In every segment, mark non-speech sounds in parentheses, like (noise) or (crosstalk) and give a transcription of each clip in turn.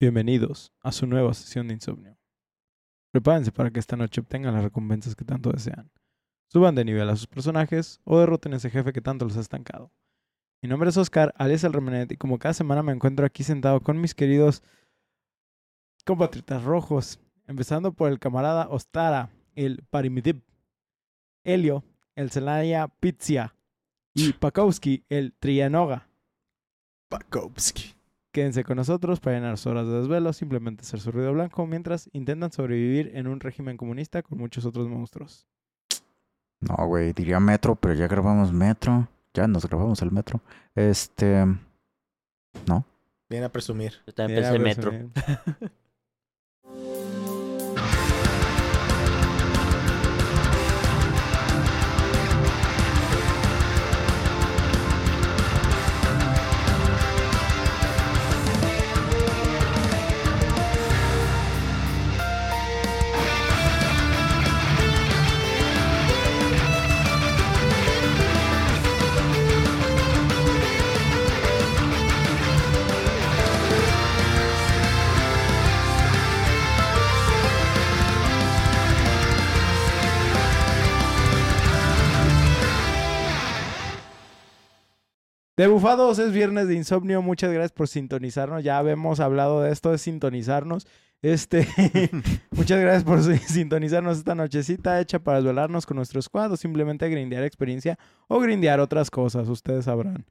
Bienvenidos a su nueva sesión de insomnio. Prepárense para que esta noche obtengan las recompensas que tanto desean. Suban de nivel a sus personajes o derroten a ese jefe que tanto los ha estancado. Mi nombre es Oscar, alias El Remenet, y como cada semana me encuentro aquí sentado con mis queridos compatriotas rojos, empezando por el camarada Ostara, el Parimidib, Helio, el Zelaya Pizia y Pakowski, el Trianoga. Pakowski. Quédense con nosotros para llenar sus horas de desvelo, simplemente hacer su ruido blanco mientras intentan sobrevivir en un régimen comunista con muchos otros monstruos. No, güey, diría metro, pero ya grabamos metro. Ya nos grabamos el metro. Este. No. Viene a presumir. Yo también pensé metro. (laughs) De bufados es viernes de insomnio. Muchas gracias por sintonizarnos. Ya habíamos hablado de esto, de sintonizarnos. Este, (laughs) muchas gracias por si- sintonizarnos esta nochecita hecha para desvelarnos con nuestro squad o simplemente grindear experiencia o grindear otras cosas, ustedes sabrán.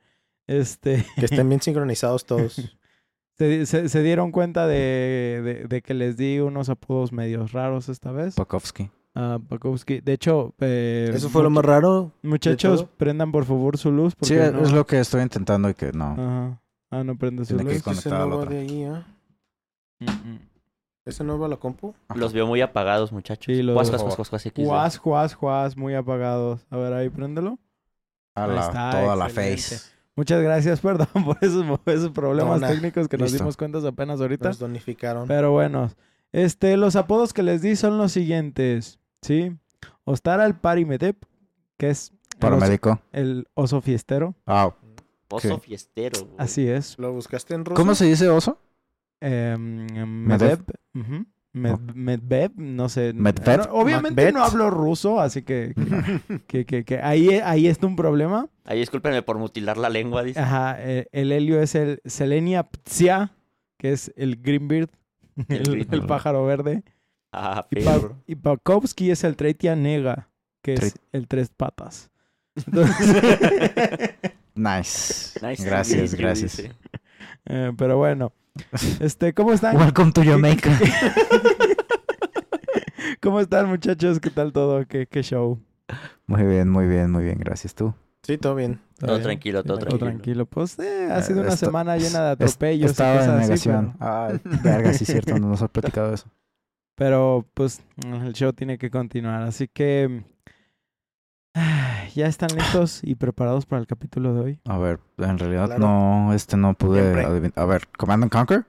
Este, Que estén bien sincronizados todos. (laughs) se, se- se dieron cuenta de, de- de que les di unos apodos medios raros esta vez. Pakowski. A Pakowski. De hecho, eh, Eso fue lo más raro. muchachos, prendan por favor su luz. Sí, no- es lo que estoy intentando y que no. Ajá. Ah, no prende su Tiene que luz. con- Ese conectada no la otra. ahí, ¿ah? Mm, mm. ¿Ese no va a la compu? Los veo muy apagados, muchachos. Sí, los- Juas, juas, juas, juas, juas. Juas, juas, juas, muy apagados. A ver, ahí préndelo. A Ahí la- está, toda la face. Muchas gracias, (laughs) perdón por esos, esos problemas No, técnicos que nos dimos cuenta apenas ahorita. Nos donificaron. Pero bueno, este, los apodos que les di son los siguientes, ¿sí? Ostara el Parimedep, que es el oso, Paramédico. el oso fiestero. Ah, Oso ¿Qué? fiestero. güey. Así es. ¿Lo buscaste en ruso? ¿Cómo se dice oso? Em, Medvev. Medvev. ujú. Med- Medvev, no sé. Medved. Obviamente Macbeth. no hablo ruso, así que, que, que, que ahí, ahí está un problema. Ahí discúlpenme por mutilar la lengua, dice. Ajá, eh, el helio es el Selenia Ptsia, que es el Greenbeard, El el, Greenbeard. el pájaro verde. Ah, Y, Pakowski es el Tretia Nega, que es el tres patas. Entonces, (laughs) Nice. Nice Gracias, gracias. eh, pero bueno, este, ¿cómo están? Welcome to Jamaica. (laughs) ¿Cómo están muchachos? ¿Qué tal todo? ¿Qué, qué show? muy bien, muy bien, muy bien. Gracias tú. Sí, todo bien. Todo bien? tranquilo, todo Todo tranquilo. tranquilo. Pues eh, ha Eh, sido una esto- semana llena de atropellos. Estaba en así, negación. pero- verga, sí es cierto. No nos has platicado eso. Pero pues el show tiene que continuar. Así que (sighs) ya están listos y preparados para el capítulo de hoy. A ver, en realidad Claro. no, este no pude adivinar. A ver, Command and Conquer,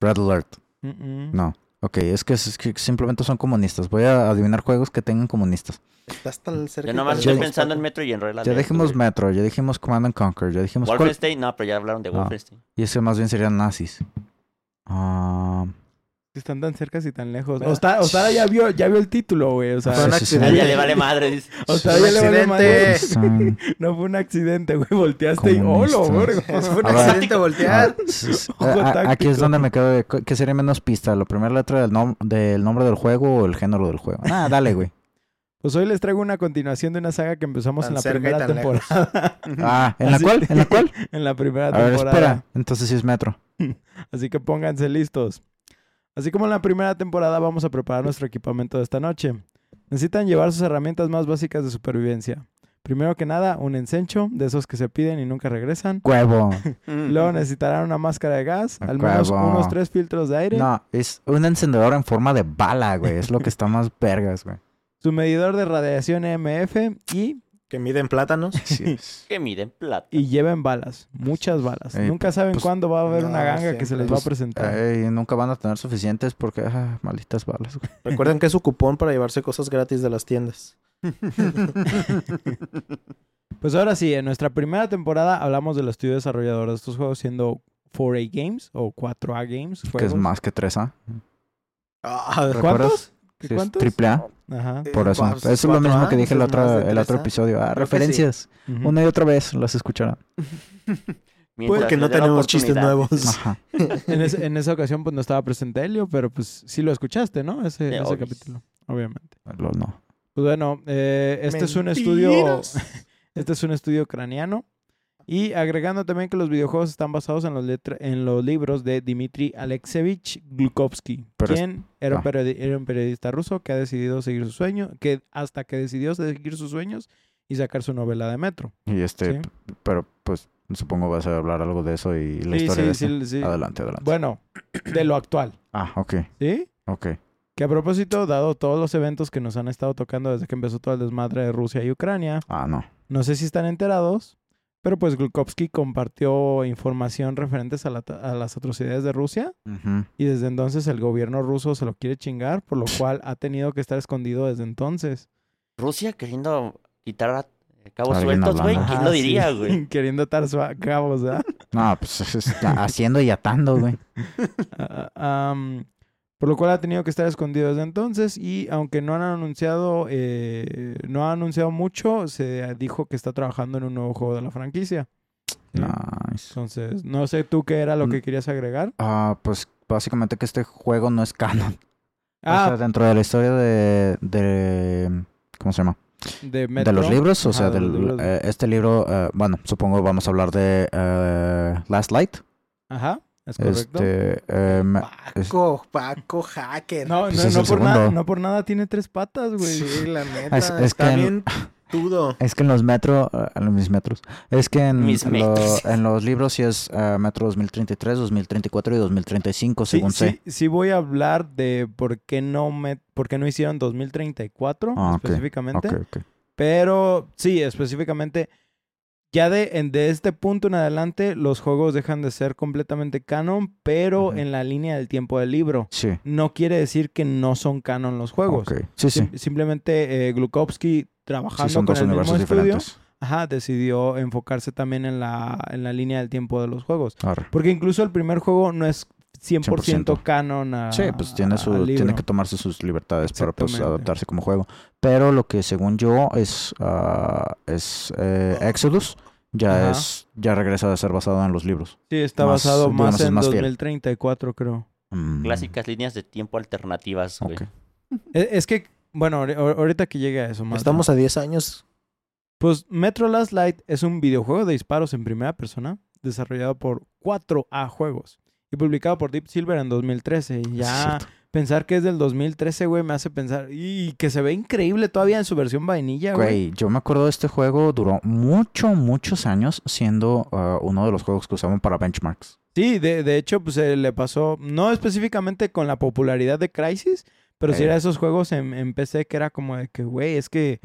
Red Alert. Mm-mm. No. Ok, es que, es que simplemente son comunistas. Voy a adivinar juegos que tengan comunistas. Estás tan cerca. Yo nomás estoy pensando en Metro y en Red Ya dijimos Metro, ya dijimos Command and Conquer, ya dijimos. Wolfenstein, no, pero ya hablaron de. Wolfenstein. Y ese más bien serían nazis. Ah, Están tan cerca y tan lejos. Ostara, Ostara ya vio, ya vio el título, güey. O sea, Fue un Sí, sí, sí. A accidente. ella le vale madre. Ostara ya le vale madre. (laughs) (laughs) No fue un accidente, güey. Volteaste y ¡holo, verga! Fue un accidente voltear. Ah, (laughs) aquí es donde me quedo de ¿qué sería menos pista? ¿La primera letra del, nom- del nombre del juego o el género del juego? Ah, dale, güey. Pues hoy les traigo una continuación de una saga que empezamos Tan en la primera temporada. Ah, ¿en la Así- cual? ¿En la cual? en la primera A ver, temporada. espera. Entonces sí es Metro. Así que pónganse listos. Así como en la primera temporada vamos a preparar nuestro equipamiento de esta noche. Necesitan llevar sus herramientas más básicas de supervivencia. Primero que nada, un encencho, de esos que se piden y nunca regresan. Huevo. (laughs) Luego necesitarán una máscara de gas, al menos unos tres filtros de aire, No, es un encendedor en forma de bala, güey. Es lo que está más vergas, güey. su medidor de radiación EMF y, Que miden plátanos. (laughs) Que miden plata. y lleven balas, muchas balas. Eh, nunca saben pues, cuándo va a haber no, una ganga que se les va a Pues, presentar. Ey, nunca van a tener suficientes porque, ah, malditas balas, güey. (laughs) Recuerden que es su cupón para llevarse cosas gratis de las tiendas. (laughs) Pues ahora sí, en nuestra primera temporada hablamos del estudio desarrollador de estos juegos, siendo 4A Games o 4A Games. Que es más que 3A. Ah, ¿Cuántos? ¿Qué triple A. Ajá. Eh, Por eso. Eso es lo mismo 4A, que dije el otro, de el otro 3A. episodio. Ah, referencias. Una y otra vez las escucharán. (laughs) Mientras Porque no tenemos chistes nuevos. Ajá. (laughs) En, esa ocasión pues no estaba presente Helio, pero pues sí lo escuchaste, ¿no? Ese, capítulo, obviamente. Lo- no. Pues bueno, eh, este es un estudio, (laughs) este es un estudio ucraniano y agregando también que los videojuegos están basados en los, letra- en los libros de Dmitry Alexeyevich Glukovsky, Pero es- quien era, un ah. era un periodista ruso que ha decidido seguir su sueño, que hasta que decidió seguir sus sueños y sacar su novela de Metro. Y este, Sí. pero pues supongo vas a hablar algo de eso y la Sí, historia sí, de este. sí, sí. Adelante, adelante. Bueno, de lo actual, Ah, ok, ¿sí? ok. Que a propósito, dado todos los eventos que nos han estado tocando desde que empezó todo el desmadre de Rusia y Ucrania, Ah, no. no sé si están enterados, pero pues Glukovsky compartió información referentes a, la- a las atrocidades de Rusia y desde entonces el gobierno ruso se lo quiere chingar, por lo (laughs) cual ha tenido que estar escondido desde entonces. Rusia queriendo quitar a eh, cabos sueltos, güey. ¿Quién lo sí. diría, güey? (laughs) Queriendo atar cabos, ¿verdad? No, pues haciendo y atando, güey. (laughs) Ah, am, por lo cual ha tenido que estar escondido desde entonces y aunque no han anunciado eh, no ha anunciado mucho se dijo que está trabajando en un nuevo juego de la franquicia. Nice. entonces no sé tú qué era lo Mm. que querías agregar Ah, pues básicamente que este juego no es canon. ah O sea, dentro de la historia de, de ¿cómo se llama? de los libros, o Ajá, sea, de los del, libros. eh, este libro, eh, bueno, supongo vamos a hablar de eh, Last Light. ajá es correcto Este, eh, Paco, Paco Hacker. no, pues no, es no por nada, no por nada tiene tres patas güey Sí, la (laughs) neta. Es- es está que en- bien (laughs) tudo. es que en los metro, eh, en mis metros, es que en, Mis lo- en los libros sí es eh, metro 2033, 2034 y 2035, Sí, según sí, sé. sí voy a hablar de por qué no me, por qué no hicieron 2034 Ah, específicamente. Ok, ok. Pero sí, específicamente, ya de, en- de este punto en adelante, los juegos dejan de ser completamente canon, pero en la línea del tiempo del libro. Sí. No quiere decir que no son canon los juegos. Sí, sí. Sim- simplemente eh, Glukowski, Sí, trabajando son con dos el mismo estudio, ajá, decidió enfocarse también en la, en la línea del tiempo de los juegos. Porque incluso el primer juego no es 100%, 100%. canon a, Sí, pues tiene, su, tiene que tomarse sus libertades para pues, adaptarse como juego. Pero lo que según yo es, ah, es eh, Exodus, ya Ajá. es ya regresa a ser basado en los libros. Sí, está más, basado más en más fiel. 2034, creo. Mm, Clásicas líneas de tiempo alternativas, güey. ok. Es, es que, bueno, ahori- ahorita que llegue a eso más. Estamos a 10 años. Pues Metro Last Light es un videojuego de disparos en primera persona desarrollado por 4A Juegos y publicado por Deep Silver en 2013. Y ya pensar que es del 2013, güey, me hace pensar. Y que se ve increíble todavía en su versión vainilla, güey. Güey, yo me acuerdo de este juego, duró mucho, muchos años siendo ah, uno de los juegos que usaban para benchmarks. Sí, de, de hecho, pues se le pasó, no específicamente con la popularidad de Crisis, pero sí Eh. era esos juegos en, en PC que era como de que, güey, es que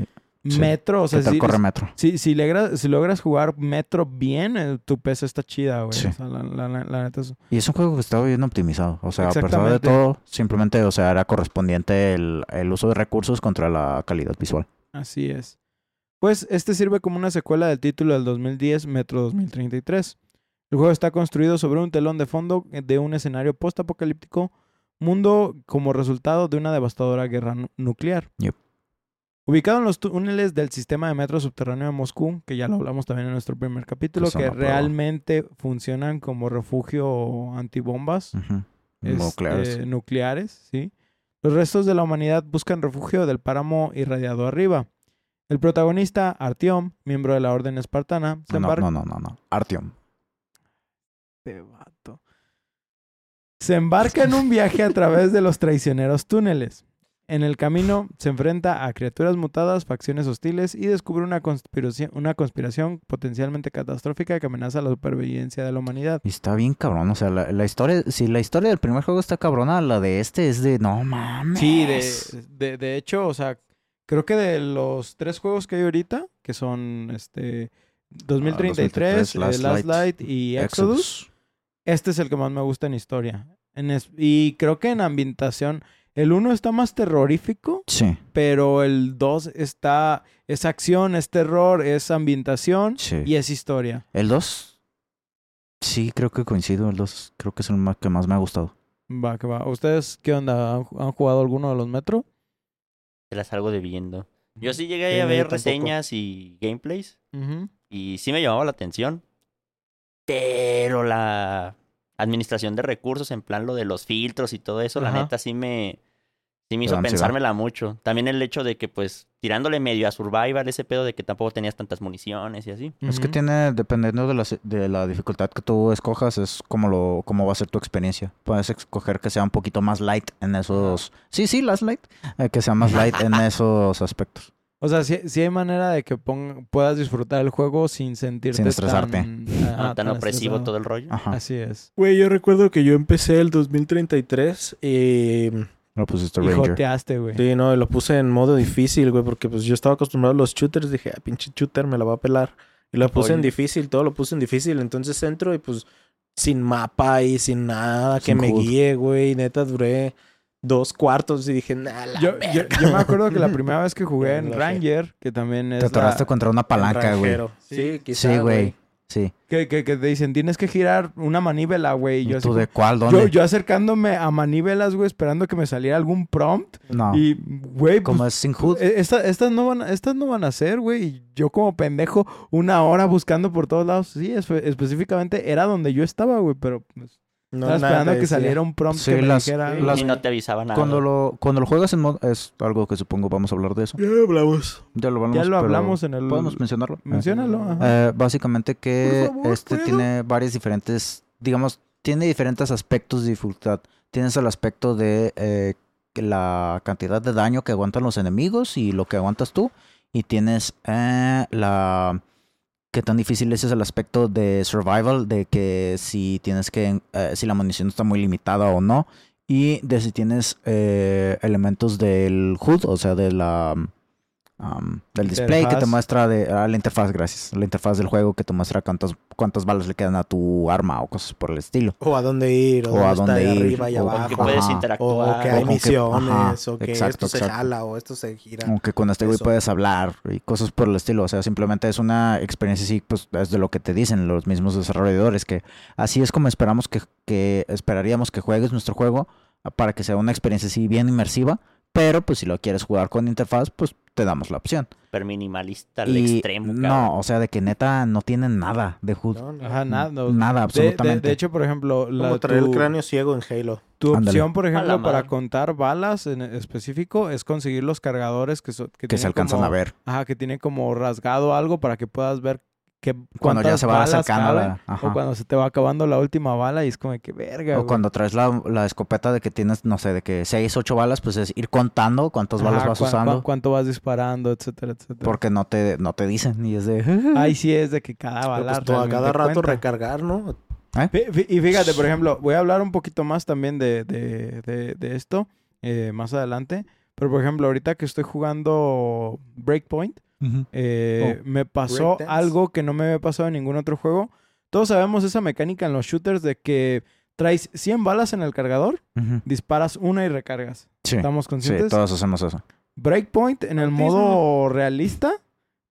Sí. Metro, o sea, ¿Qué tal sí- corre Metro? Si, si, si logras jugar Metro bien, eh, tu PC está chida, güey. Sí. O sea, la, la- la- la neta es- Y es un juego que estaba bien optimizado. O sea, a pesar de todo, simplemente, o sea, era correspondiente el, el uso de recursos contra la calidad visual. Así es. Pues este sirve como una secuela del título del 2010, Metro 2033. El juego está construido sobre un telón de fondo de un escenario postapocalíptico, mundo como resultado de una devastadora guerra nu- nuclear. Yep. Ubicado en los túneles del sistema de metro subterráneo de Moscú, que ya lo hablamos también en nuestro primer capítulo, Que realmente funcionan como refugio antibombas. Este, Nucleares. nucleares, ¿sí? Los restos de la humanidad buscan refugio del páramo irradiado arriba. El protagonista, Artyom, miembro de la Orden Espartana, se No, no, embarca... no, no, no, no. Artyom. Este vato. Se embarca en un viaje a través de los traicioneros túneles. En el camino se enfrenta a criaturas mutadas, facciones hostiles y descubre una conspiración, una conspiración potencialmente catastrófica que amenaza la supervivencia de la humanidad. Y está bien cabrón. O sea, la, la historia, si la historia del primer juego está cabrona, la de este es de no mames. Sí, de, de, de hecho, o sea, creo que de los tres juegos que hay ahorita, que son este 2033, 2033, eh, Last Last, Light Light y Exodus, Exodus. este es el que más me gusta en historia. En es- y creo que en ambientación, el uno está más terrorífico, Sí, pero el 2 está, es acción, es terror, es ambientación sí. y es historia. El 2 Sí, creo que coincido. El 2 creo que es el más, que más me ha gustado. Va, que va. ¿Ustedes qué onda? ¿Han, han jugado alguno de los Metro? Te las salgo debiendo. Yo sí llegué Sí, a ver tampoco. reseñas y gameplays. Y sí me llamaba la atención. Pero la administración de recursos, en plan lo de los filtros y todo eso, la neta sí me, sí me hizo pensármela mucho. También el hecho de que, pues, tirándole medio a Survival, ese pedo de que tampoco tenías tantas municiones y así. Es que tiene, dependiendo de la, de la dificultad que tú escojas, es como lo, cómo va a ser tu experiencia. Puedes escoger que sea un poquito más light en esos. Sí, sí, las light. eh, que sea más light en (laughs) esos aspectos. O sea, sí, sí hay manera de que pon- puedas disfrutar el juego sin sentirte Sin estresarte. tan, tan opresivo estresado. todo el rollo. Ajá. Así es. Güey, yo recuerdo que yo empecé el 2033 y... Lo pusiste Y Ranger. joteaste, güey. Sí, no, y lo puse en modo difícil, güey, porque pues yo estaba acostumbrado a los shooters. Dije, ah, pinche shooter, me la va a pelar. Y lo puse en difícil, todo lo puse en difícil. Entonces entro y pues sin mapa y sin nada que me guíe, güey. Neta, duré dos cuartos y dije, nah, la Yo, yo, verga". yo me acuerdo que la primera vez que jugué (laughs) en. Ranger, que también es Te atoraste la- contra una palanca, güey. Sí, quizá, Sí, güey. Sí. que, que, que te dicen, tienes que girar una manívela, güey. Y ¿Y yo, así tú de cuál? yo, ¿Dónde? yo acercándome a manívelas, güey, esperando que me saliera algún prompt. No. Y, güey, pues, Como es sin HUD. eh, esta- estas, no van, estas no van a ser, güey. Y yo como pendejo, una hora buscando por todos lados. Sí, espe- específicamente era donde yo estaba, güey, pero pues, No, estaba nada esperando que decía. saliera un prompt Sí, que me las- dijera... las- Y no te avisaba nada. Cuando lo, cuando lo juegas en mod, es algo que supongo vamos a hablar de eso. Ya lo hablamos. Ya lo hablamos. Ya lo hablamos en el... Podemos mencionarlo. Menciónalo, ajá. Eh, básicamente que favor, este ¿puedo? tiene varios diferentes, digamos, tiene diferentes aspectos de dificultad. Tienes el aspecto de eh, la cantidad de daño que aguantan los enemigos y lo que aguantas tú. Y tienes eh, la... qué tan difícil es el aspecto de survival, de que si tienes que, eh, si la munición está muy limitada o no. Y de si tienes eh, elementos del HUD, o sea, de la... um, del display que te muestra de ah, la interfaz, gracias. La interfaz del juego que te muestra cuántas, cuántas balas le quedan a tu arma o cosas por el estilo. O a dónde ir, o, O a dónde ir, arriba y o- O abajo. que puedes interactuar. O que o hay que- misiones, ajá, o que exacto, esto se jala, o esto se gira. Aunque con este güey puedes hablar y cosas por el estilo. O sea, simplemente es una experiencia así, pues es de lo que te dicen los mismos desarrolladores, que así es como esperamos que, que esperaríamos que juegues nuestro juego ah, para que sea una experiencia así bien inmersiva. Pero pues si lo quieres jugar con interfaz, pues te damos la opción. Super minimalista al Y extremo. cabrón. no, o sea, de que neta no tienen nada de HUD. No, no. Ajá, nada. no. Nada, De- de, absolutamente. de hecho, por ejemplo, la, Como traer tu, el cráneo ciego en Halo. tu Ándale. opción, por ejemplo, para contar balas en específico es conseguir los cargadores que, so- que, que se tienen alcanzan como- a ver. Ajá, que tiene como rasgado algo para que puedas ver que Cuando ya se va balas acercando la- ajá. o cuando se te va acabando la última bala y es como que verga, O güey. cuando traes la, la escopeta de que tienes, no sé, de que 6, 8 balas, pues es ir contando cuántas balas Ajá, vas cuán- usando. cuán- cuánto vas disparando, etcétera, etcétera. Porque no te, no te dicen. Y es de. Ahí sí es de que cada bala pues, todo- cada rato cuenta. recargar, ¿no? Fí- Y fíjate, por ejemplo, voy a hablar un poquito más también de, de, de, de esto eh, más adelante. Pero, por ejemplo, ahorita que estoy jugando Breakpoint, eh, me pasó algo que no me había pasado en ningún otro juego. Todos sabemos esa mecánica en los shooters de que traes 100 balas en el cargador, disparas una y recargas. Sí, ¿Estamos sí, conscientes? todos hacemos eso. Breakpoint en el modo realista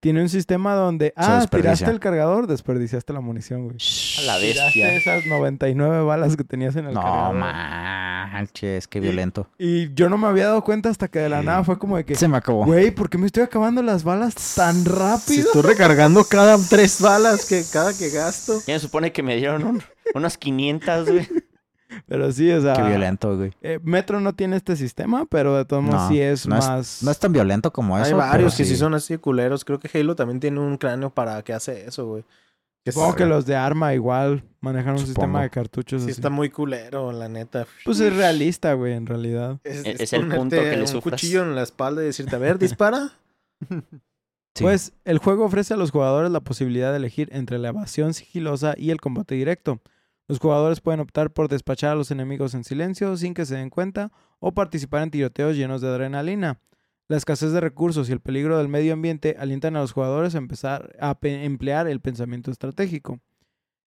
tiene un sistema donde, ah, tiraste el cargador, desperdiciaste la munición, güey. A la Tiraste bestia. esas 99 balas que tenías en el No cargador. manches, qué violento. Y yo no me había dado cuenta hasta que de la nada fue como de que, Se me acabó. güey, ¿por qué me estoy acabando las balas tan Si rápido? estoy recargando cada tres balas que cada que gasto. ¿Quién supone que me dieron un- unas 500, güey? (laughs) Pero sí, o sea, Qué violento, güey. eh, Metro no tiene este sistema, pero de todos modos No, sí es no es- más... No es tan violento como eso. Hay varios que sí. sí son así de culeros. Creo que Halo también tiene un cráneo para que hace eso, güey. Supongo que los de arma igual manejan un Supongo. sistema de cartuchos sí así. está muy culero, la neta. Pues es realista, güey, en realidad. Es, Es- es es el punto que le un sufras. cuchillo en la espalda y decirte, a ver, dispara. (laughs) Sí. Pues el juego ofrece a los jugadores la posibilidad de elegir entre la evasión sigilosa y el combate directo. Los jugadores pueden optar por despachar a los enemigos en silencio sin que se den cuenta o participar en tiroteos llenos de adrenalina. La escasez de recursos y el peligro del medio ambiente alientan a los jugadores a empezar a emplear el pensamiento estratégico.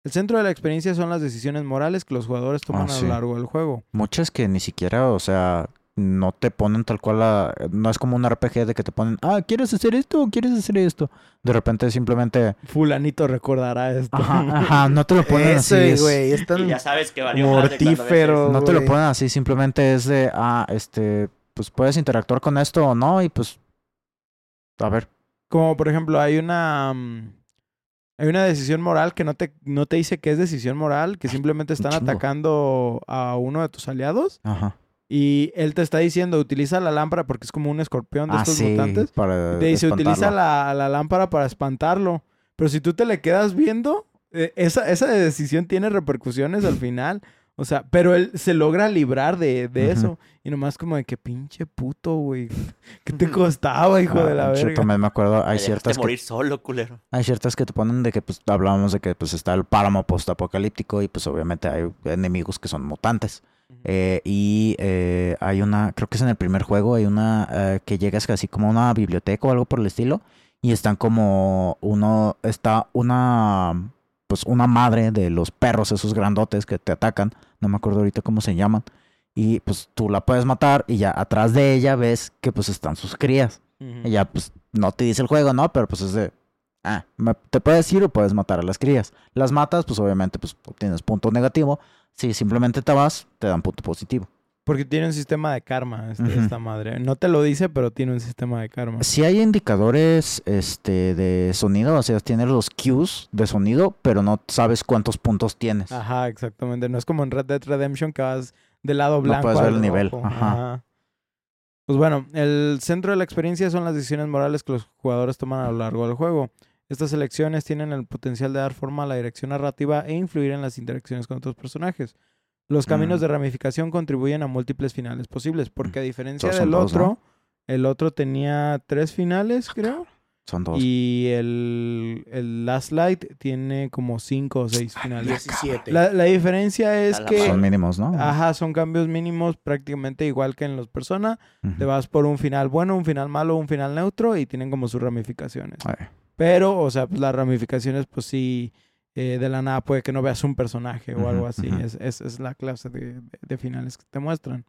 El centro de la experiencia son las decisiones morales que los jugadores toman Ah, a lo largo del juego. Muchas que ni siquiera, o sea, no te ponen tal cual la... No es como un RPG de que te ponen, ah, ¿quieres hacer esto o quieres hacer esto? De repente simplemente... Fulanito recordará esto. Ajá, ajá, no te lo ponen así. Ese, es- güey, es Y tan ya sabes que valió mortífero. No te lo ponen así, simplemente es de, ah, este, pues puedes interactuar con esto o no y pues... A ver. Como por ejemplo, hay una mm, hay una decisión moral que no te, no te dice que es decisión moral, que simplemente están atacando a uno de tus aliados Ajá. Y él te está diciendo utiliza la lámpara porque es como un escorpión de Ah, estos sí, mutantes. para Te dice utiliza la, la lámpara para espantarlo. Pero si tú te le quedas viendo, eh, esa, esa decisión tiene repercusiones al final. O sea, pero él se logra librar de, de eso. Y nomás como de que pinche puto, güey. ¿Qué te costaba, hijo Ah, de la yo verga? también me acuerdo, hay ciertas que morir solo, culero. Hay ciertas que te ponen de que, pues, hablábamos de que, pues, está el páramo postapocalíptico y, pues, obviamente hay enemigos que son mutantes. Eh, y eh, hay una, creo que es en el primer juego, hay una eh, que llegas casi como a una biblioteca o algo por el estilo y están como uno, está una, pues, una madre de los perros, esos grandotes que te atacan, no me acuerdo ahorita cómo se llaman. Y pues tú la puedes matar y ya atrás de ella ves que pues están sus crías. Ujú. Y ya, pues, no te dice el juego, ¿no? Pero pues es de. Ah, te puedes ir o puedes matar a las crías. Las matas, pues obviamente, pues obtienes punto negativo. Si simplemente te vas, te dan punto positivo. Porque tiene un sistema de karma este- esta madre. No te lo dice, pero tiene un sistema de karma. Si hay indicadores este, de sonido, o sea, tienes los cues de sonido, pero no sabes cuántos puntos tienes. Ajá, exactamente. No es como en Red Dead Redemption que vas del lado No blanco. puedes ver el nivel, rojo. ajá. Pues bueno, el centro de la experiencia son las decisiones morales que los jugadores toman a lo largo del juego. Estas elecciones tienen el potencial de dar forma a la dirección narrativa e influir en las interacciones con otros personajes. Los caminos Mm. de ramificación contribuyen a múltiples finales posibles, porque a diferencia del dos, otro, ¿no? el otro tenía tres finales, creo. Son dos. Y el, el Last Light tiene como cinco o seis finales. 17. La, la diferencia es la que... Son mínimos, ¿no? Ajá, son cambios mínimos prácticamente igual que en los Persona. Te vas por un final bueno, un final malo, un final neutro y tienen como sus ramificaciones. Pero, o sea, pues las ramificaciones, pues sí, eh, de la nada puede que no veas un personaje o algo así. es, es, es la clase de, finales que te muestran.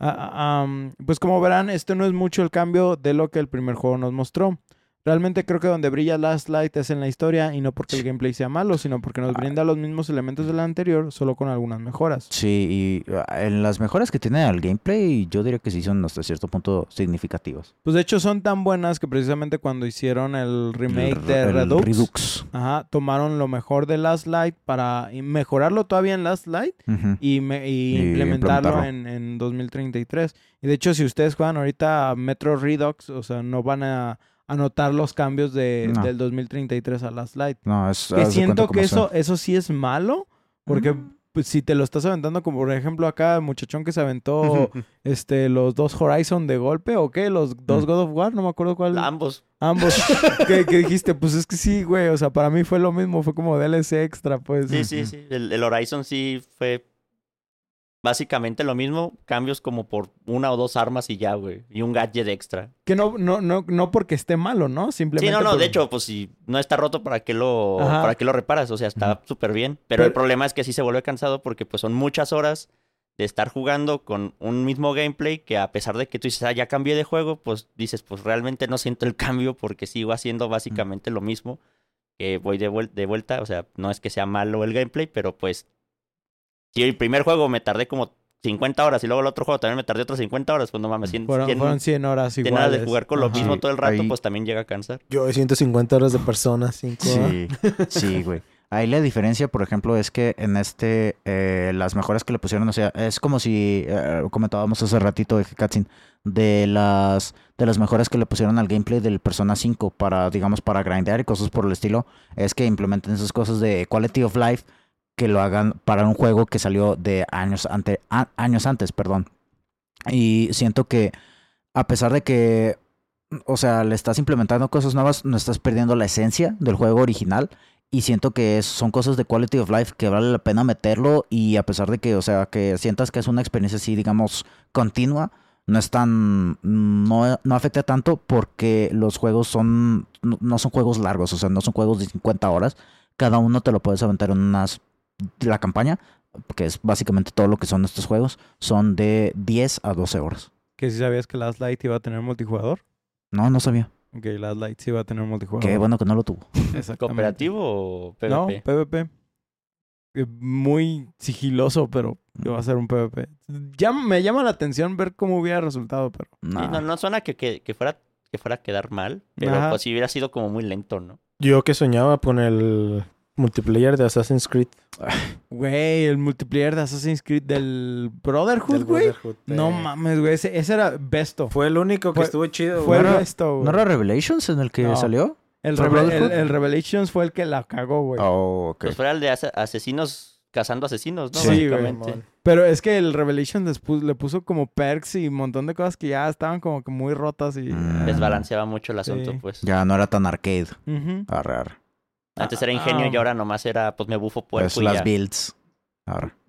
Ah, ah, pues como verán, esto no es mucho el cambio de lo que el primer juego nos mostró. Realmente creo que donde brilla Last Light es en la historia y no porque el gameplay sea malo, sino porque nos brinda los mismos elementos del anterior, solo con algunas mejoras. Sí, y ah, en las mejoras que tiene el gameplay, yo diría que sí son hasta cierto punto significativas. Pues de hecho son tan buenas que precisamente cuando hicieron el remake El- de Redux, Redux. Ajá, tomaron lo mejor de Last Light para mejorarlo todavía en Last Light y, me- y Y implementarlo, implementarlo. En, en 2033. Y de hecho, si ustedes juegan ahorita Metro Redux, o sea, no van a, a notar los cambios de, No. del 2033 a Last Light. No, es. Que siento que eso, eso sí es malo, porque Mm. pues, si te lo estás aventando, como por ejemplo acá el muchachón que se aventó (laughs) este, los dos Horizon de golpe, ¿o qué? Los dos Mm. God of War, no me acuerdo cuál. Ambos. Ambos. (laughs) que, que dijiste, pues es que sí, güey. O sea, para mí fue lo mismo, fue como DLC extra, pues. Sí, sí, sí. El, el Horizon sí fue básicamente lo mismo. Cambios como por una o dos armas y ya, güey. Y un gadget extra. Que no, no, no, no porque esté malo, ¿no? Sí, Simplemente. no, no. por- De hecho, pues si no está roto, ¿para qué lo, Ajá. ¿para qué lo reparas? O sea, está súper bien. Pero, Pero- el problema es que sí se vuelve cansado porque pues son muchas horas de estar jugando con un mismo gameplay que a pesar de que tú dices, ah, ya cambié de juego, pues dices, pues realmente no siento el (laughs) cambio porque sigo haciendo básicamente lo mismo. Que voy de, vuel- de vuelta, o sea, no es que sea malo el gameplay, pero pues si el primer juego me tardé como 50 horas y luego el otro juego también me tardé otras 50 horas, pues no mames, 100, Fueron, 100 fueron 100 horas 100 iguales. horas de jugar con lo Ajá. mismo Sí, todo el rato, ahí- pues también llega a cansar. Yo 150 horas de persona, 5. Sí, sí, güey. Ahí la diferencia, por ejemplo, es que en este, eh, las mejoras que le pusieron, o sea, es como si eh, comentábamos hace ratito de Katsin, de las, de las mejoras que le pusieron al gameplay del Persona 5 para, digamos, para grindear y cosas por el estilo, es que implementen esas cosas de quality of life que lo hagan para un juego que salió de años, ante, a- años antes, perdón. Y siento que a pesar de que, o sea, le estás implementando cosas nuevas, no estás perdiendo la esencia del juego original. Y siento que son cosas de quality of life que vale la pena meterlo. Y a pesar de que, o sea, que sientas que es una experiencia así, digamos, continua, no es tan. No, no afecta tanto porque los juegos son. No, no son juegos largos, o sea, no son juegos de 50 horas. Cada uno te lo puedes aventar en unas. La campaña que es básicamente todo lo que son estos juegos, son de 10 a 12 horas. Que si sabías que Last Light iba a tener multijugador. No, no sabía. Ok, Last Light sí iba a tener multijugador. Qué bueno que no lo tuvo. (laughs) ¿Cooperativo o PvP? No, PvP. Eh, Muy sigiloso, pero va a ser un PvP. Ya me llama la atención ver cómo hubiera resultado, pero... Sí, Nah. no, no suena que, que, que fuera que fuera a quedar mal, pero Ajá. pues si hubiera sido como muy lento, ¿no? Yo que soñaba con el multiplayer de Assassin's Creed. Güey, el multiplayer de Assassin's Creed del Brotherhood, güey. No eh. mames, güey. Ese, ese era besto. Fue el único que Fue- estuvo chido. Fue güey. el ¿No era- besto, güey. ¿No era Revelations en el que No. salió? el, ¿Fue Reve- el, Brotherhood? el Revelations fue el que la cagó, güey. Oh, ok. Pues fuera el de ase- asesinos cazando asesinos, ¿no? Sí, güey. Pero es que el Revelations le puso como perks y un montón de cosas que ya estaban como que muy rotas y... Mm. Desbalanceaba mucho el asunto, Sí. pues. Ya no era tan arcade. Arre, arre. Antes era ingenio Ah. y ahora nomás era, pues me bufo puerco Pues y las ya. builds.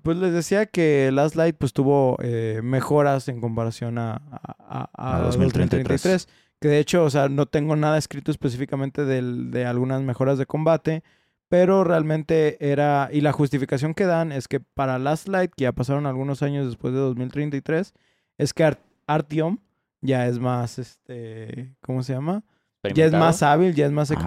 Pues les decía que Last Light pues tuvo eh, mejoras en comparación a, a, a- A a 2033. 2033. Que de hecho, o sea, no tengo nada escrito específicamente del- de algunas mejoras de combate. Pero realmente era... Y la justificación que dan es que para Last Light, que ya pasaron algunos años después de 2033, es que Ar- Artyom ya es más, este... ¿Cómo se llama? Ya es Experimentado. más hábil, ya es más Ah, sí.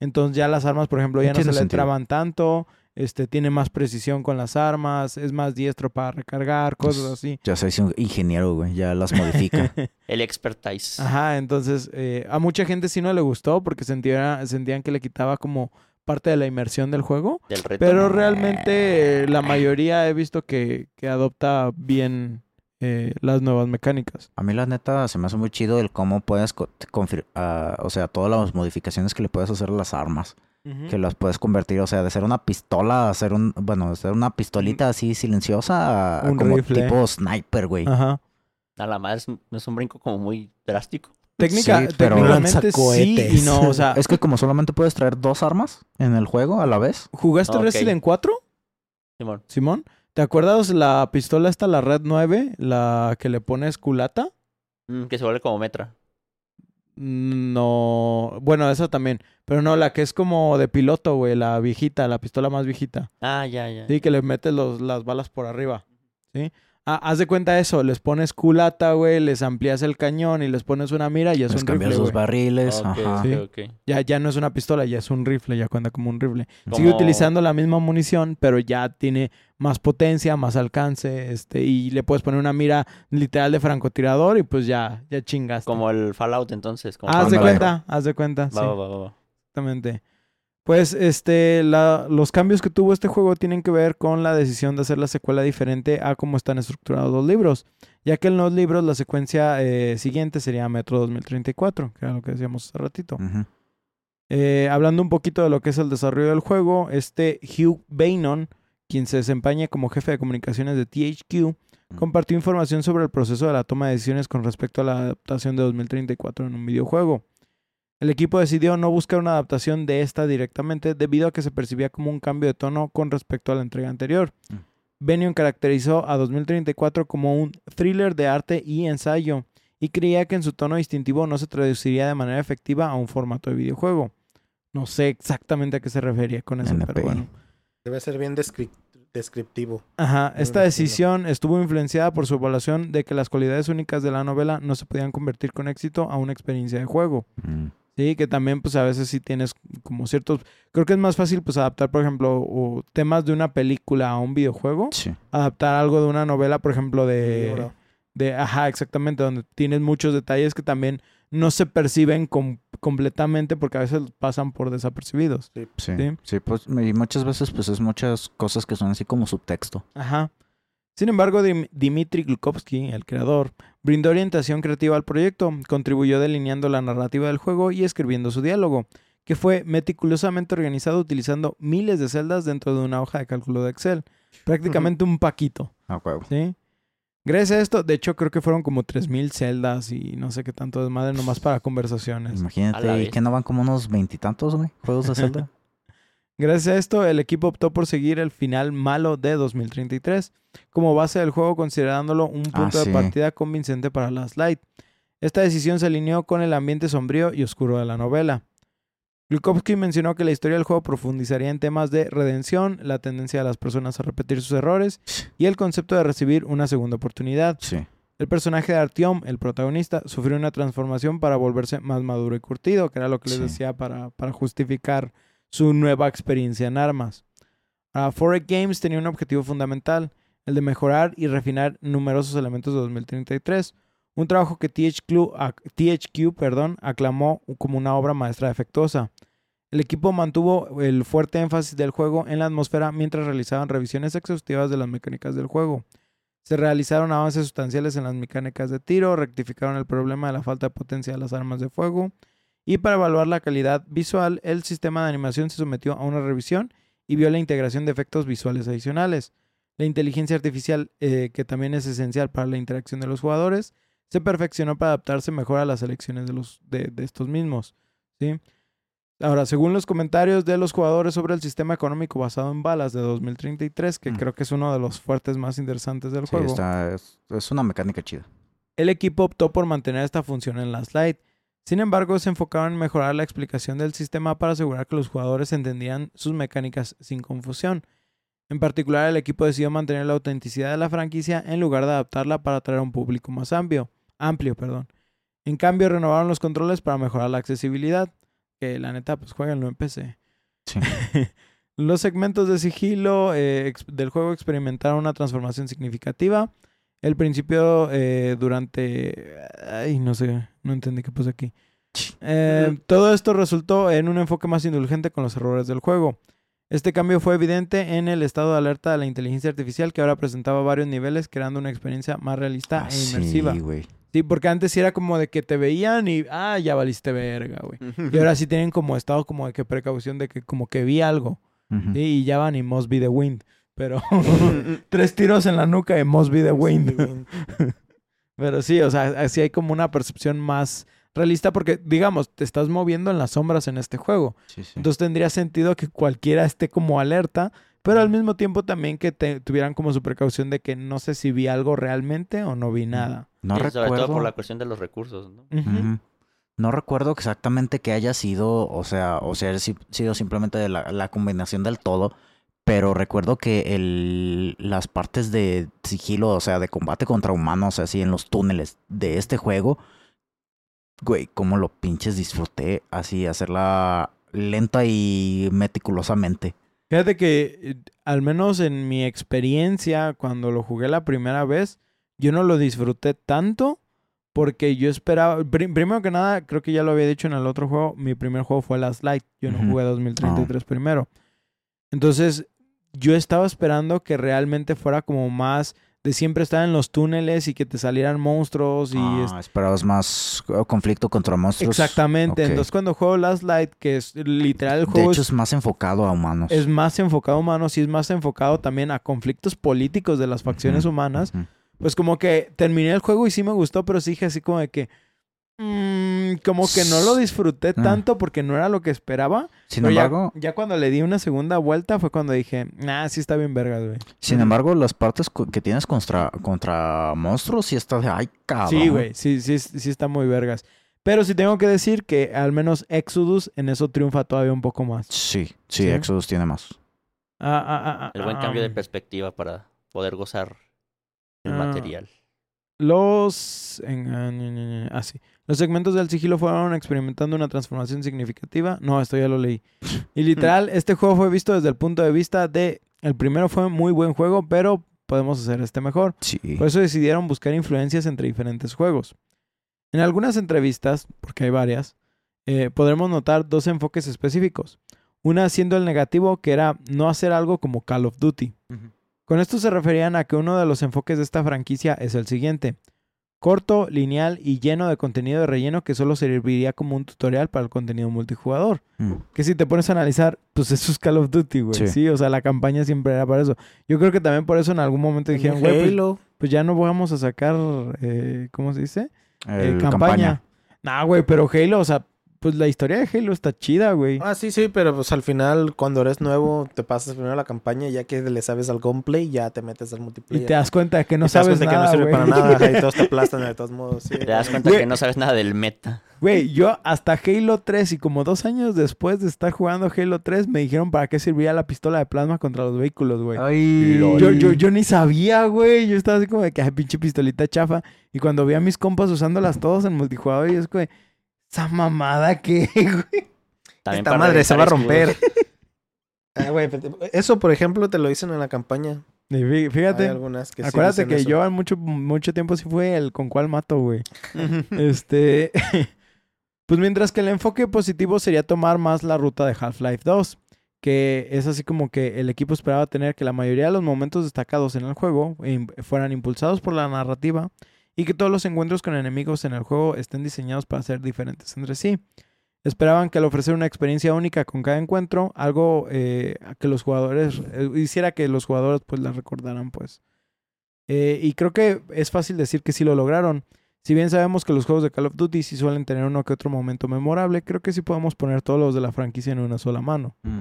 Entonces ya las armas, por ejemplo, ya no se le sentido. traban tanto. Este, tiene más precisión con las armas, es más diestro para recargar, cosas Pues, así. Ya soy un ingeniero, güey. Ya las modifica. (laughs) El expertise. Ajá, entonces eh, a mucha gente sí no le gustó porque sentía, sentían que le quitaba como parte de la inmersión del juego. Del reto. Pero realmente eh, la mayoría he visto que, que adopta bien eh, las nuevas mecánicas. A mí la neta se me hace muy chido el cómo puedes, co- ah, o sea, todas las modificaciones que le puedes hacer a las armas, que las puedes convertir, o sea, de ser una pistola a ser un, bueno, de ser una pistolita así silenciosa a, a Un como rifle. tipo sniper, güey. Ajá. Nada más no es un brinco como muy drástico. Técnica, Sí, pero- técnicamente sí y no, o sea, (laughs) Es que como solamente puedes traer dos armas en el juego a la vez. ¿jugaste Ok. Resident 4? Simón. Simón, ¿te acuerdas la pistola esta, la Red 9, la que le pones culata? Mm, que se vuelve como metra. No, bueno, esa también, pero no, la que es como de piloto, güey, la viejita, la pistola más viejita. Ah, ya, ya. Sí, que le metes los, las balas por arriba, ¿sí? Ah, haz de cuenta eso, les pones culata, güey, les amplías el cañón y les pones una mira y es Les un cambias rifle, los güey. barriles. Ok, ajá. Sí. ok, ok. Ya, ya no es una pistola, ya es un rifle, ya cuenta como un rifle. Sigue Como- utilizando la misma munición, pero ya tiene más potencia, más alcance, este, y le puedes poner una mira literal de francotirador y pues ya, ya chingaste. Como el Fallout entonces. Como haz de Ándale. cuenta, haz de cuenta, Va, sí, va, va, va, va. exactamente. Pues este, la- los cambios que tuvo este juego tienen que ver con la decisión de hacer la secuela diferente a cómo están estructurados los libros, ya que en los libros la secuencia eh, siguiente sería Metro 2034, que era lo que decíamos hace ratito. Eh, hablando un poquito de lo que es el desarrollo del juego, este Hugh Bainon, quien se desempeña como jefe de comunicaciones de THQ, compartió información sobre el proceso de la toma de decisiones con respecto a la adaptación de 2034 en un videojuego. El equipo decidió no buscar una adaptación de esta directamente debido a que se percibía como un cambio de tono con respecto a la entrega anterior. Mm. Benion caracterizó a 2034 como un thriller de arte y ensayo y creía que en su tono distintivo no se traduciría de manera efectiva a un formato de videojuego. No sé exactamente a qué se refería con eso, pero bueno. Debe ser bien descrip- descriptivo. Ajá, esta decisión estuvo influenciada por su evaluación de que las cualidades únicas de la novela no se podían convertir con éxito a una experiencia de juego. Mm. Sí, que también pues a veces sí tienes como ciertos... Creo que es más fácil pues adaptar, por ejemplo, o temas de una película a un videojuego. Sí. Adaptar algo de una novela, por ejemplo, de... De ajá, exactamente, donde tienes muchos detalles que también no se perciben com- completamente porque a veces pasan por desapercibidos. Sí, Sí. sí, pues y muchas veces pues es muchas cosas que son así como subtexto. Ajá. Sin embargo, Dimitri Glukovsky, el creador, brindó orientación creativa al proyecto, contribuyó delineando la narrativa del juego y escribiendo su diálogo, que fue meticulosamente organizado utilizando miles de celdas dentro de una hoja de cálculo de Excel. Prácticamente un paquito, A huevo. ¿sí? Gracias a esto, de hecho creo que fueron como 3.000 celdas y no sé qué tanto desmadre nomás para conversaciones. Imagínate, ¿y que no van como unos veintitantos, güey? Juegos de Zelda. (laughs) Gracias a esto, el equipo optó por seguir el final malo de 2033 como base del juego, considerándolo un Ah, punto sí. de partida convincente para Last Light. Esta decisión se alineó con el ambiente sombrío y oscuro de la novela. Glukowski mencionó que la historia del juego profundizaría en temas de redención, la tendencia de las personas a repetir sus errores y el concepto de recibir una segunda oportunidad. Sí. El personaje de Artyom, el protagonista, sufrió una transformación para volverse más maduro y curtido, que era lo que les Sí. decía para, para justificar su nueva experiencia en armas. Uh, Games tenía un objetivo fundamental, el de mejorar y refinar numerosos elementos de 2033, un trabajo que THQ, THQ perdón, aclamó como una obra maestra defectuosa. El equipo mantuvo el fuerte énfasis del juego en la atmósfera mientras realizaban revisiones exhaustivas de las mecánicas del juego. Se realizaron avances sustanciales en las mecánicas de tiro, rectificaron el problema de la falta de potencia de las armas de fuego y para evaluar la calidad visual, el sistema de animación se sometió a una revisión y vio la integración de efectos visuales adicionales. La inteligencia artificial, eh, que también es esencial para la interacción de los jugadores, se perfeccionó para adaptarse mejor a las elecciones de, los, de, de estos mismos. ¿sí? Ahora, según los comentarios de los jugadores sobre el sistema económico basado en balas de 2033, que Mm. creo que es uno de los fuertes más interesantes del Sí, juego, está, es, es una mecánica chida. el equipo optó por mantener esta función en la slide. Sin embargo, se enfocaron en mejorar la explicación del sistema para asegurar que los jugadores entendían sus mecánicas sin confusión. En particular, el equipo decidió mantener la autenticidad de la franquicia en lugar de adaptarla para atraer a un público más amplio. amplio perdón. En cambio, renovaron los controles para mejorar la accesibilidad. Que la neta, pues jueguenlo en PC. Sí. (laughs) Los segmentos de sigilo eh, del juego experimentaron una transformación significativa. El principio eh, durante... Ay, no sé, no entendí qué puse aquí. Eh, todo esto resultó en un enfoque más indulgente con los errores del juego. Este cambio fue evidente en el estado de alerta de la inteligencia artificial que ahora presentaba varios niveles creando una experiencia más realista Ah, e inmersiva. Sí, güey. Sí, porque antes sí era como de que te veían y, ah, ya valiste verga, güey. Y ahora sí tienen como estado como de que precaución de que como que vi algo. Sí, y ya van y must be the wind. Pero (laughs) (laughs) tres tiros en la nuca y must be the (laughs) wind. Pero sí, o sea, así hay como una percepción más realista porque, digamos, te estás moviendo en las sombras en este juego. Sí, sí. Entonces tendría sentido que cualquiera esté como alerta, pero al mismo tiempo también que te- tuvieran como su precaución de que no sé si vi algo realmente o no vi nada. no recuerdo. Sobre todo por la cuestión de los recursos, ¿no? No recuerdo exactamente que haya sido, o sea, o sea, si- sido simplemente la, la combinación del todo, pero recuerdo que el, las partes de sigilo, o sea, de combate contra humanos, así en los túneles de este juego, güey, cómo lo pinches disfruté, así, hacerla lenta y meticulosamente. Fíjate que, al menos en mi experiencia, cuando lo jugué la primera vez, yo no lo disfruté tanto porque yo esperaba. pri- primero que nada, creo que ya lo había dicho en el otro juego. Mi primer juego fue Last Light. Yo no jugué 2033 primero. Entonces, yo estaba esperando que realmente fuera como más de siempre estar en los túneles y que te salieran monstruos y Ah, es- esperabas más eh, conflicto contra monstruos. Exactamente. Entonces, cuando juego Last Light, que es literal el De juego hecho, es es más enfocado a humanos. es más enfocado a humanos y es más enfocado también a conflictos políticos de las facciones humanas. Pues como que terminé el juego y sí me gustó, pero sí dije así como de que... mm, como que no lo disfruté Ah. tanto porque no era lo que esperaba. Sin pero embargo, ya, cuando le di una segunda vuelta fue cuando dije, nah, sí está bien vergas, güey. Sin embargo, las partes que tienes contra, contra monstruos sí está de ay, cabrón. Sí, güey, sí, sí, sí está muy vergas. Pero sí tengo que decir que al menos Exodus en eso triunfa todavía un poco más. Sí, sí, Sí. Exodus tiene más. Ah, ah, ah, ah, El buen ah, cambio de perspectiva para poder gozar el Ah. material. Los. en- ah, ñe, ñe, ñe, ah, sí. Los segmentos del sigilo fueron experimentando una transformación significativa. No, esto ya lo leí. Y literal, (laughs) este juego fue visto desde el punto de vista de. El primero fue muy buen juego, pero podemos hacer este mejor. Sí. Por eso decidieron buscar influencias entre diferentes juegos. En algunas entrevistas, porque hay varias, eh, podremos notar dos enfoques específicos. Una siendo el negativo, que era no hacer algo como Call of Duty. Con esto se referían a que uno de los enfoques de esta franquicia es el siguiente. Corto, lineal y lleno de contenido de relleno que solo serviría como un tutorial para el contenido multijugador. Mm. Que si te pones a analizar, pues eso es Call of Duty, güey. Sí. Sí. o sea, la campaña siempre era para eso. Yo creo que también por eso en algún momento dijeron, güey, pues, pues ya no vamos a sacar, eh, ¿cómo se dice? Eh, El campaña. Nah, güey, pero Halo, o sea, pues la historia de Halo está chida, güey. Ah, sí, sí, pero pues al final, cuando eres nuevo, te pasas primero la campaña y ya que le sabes al gameplay, ya te metes al y multiplayer. te das cuenta de que no Y te das sabes cuenta nada, que no sirve güey. para nada, y (laughs) todos te aplastan de todos modos. sí. Te das cuenta Güey. que no sabes nada del meta. Güey, yo hasta Halo 3 y como dos años después de estar jugando Halo 3 me dijeron para qué servía la pistola de plasma contra los vehículos, güey. Ay, Yo, yo, yo ni sabía, güey. Yo estaba así como de que, ay, pinche pistolita chafa. Y cuando vi a mis compas usándolas todos en multijugador, y es güey, esa mamada que, (laughs) güey. También Esta madre se va a romper. (laughs) Ah, güey, eso, por ejemplo, te lo dicen en la campaña. Y fí- Hay Fíjate, algunas que sí acuérdate que eso. yo mucho, mucho tiempo sí fue el con cuál mato, güey. Este. (laughs) pues mientras que el enfoque positivo sería tomar más la ruta de Half-Life 2. Que es así como que el equipo esperaba tener que la mayoría de los momentos destacados en el juego im- fueran impulsados por la narrativa y que todos los encuentros con enemigos en el juego estén diseñados para ser diferentes entre sí. Esperaban que al ofrecer una experiencia única con cada encuentro, algo eh, que los jugadores eh, hiciera que los jugadores pues la recordaran pues. Eh, y creo que es fácil decir que sí lo lograron. Si bien sabemos que los juegos de Call of Duty sí suelen tener uno que otro momento memorable, creo que sí podemos poner todos los de la franquicia en una sola mano. Mm.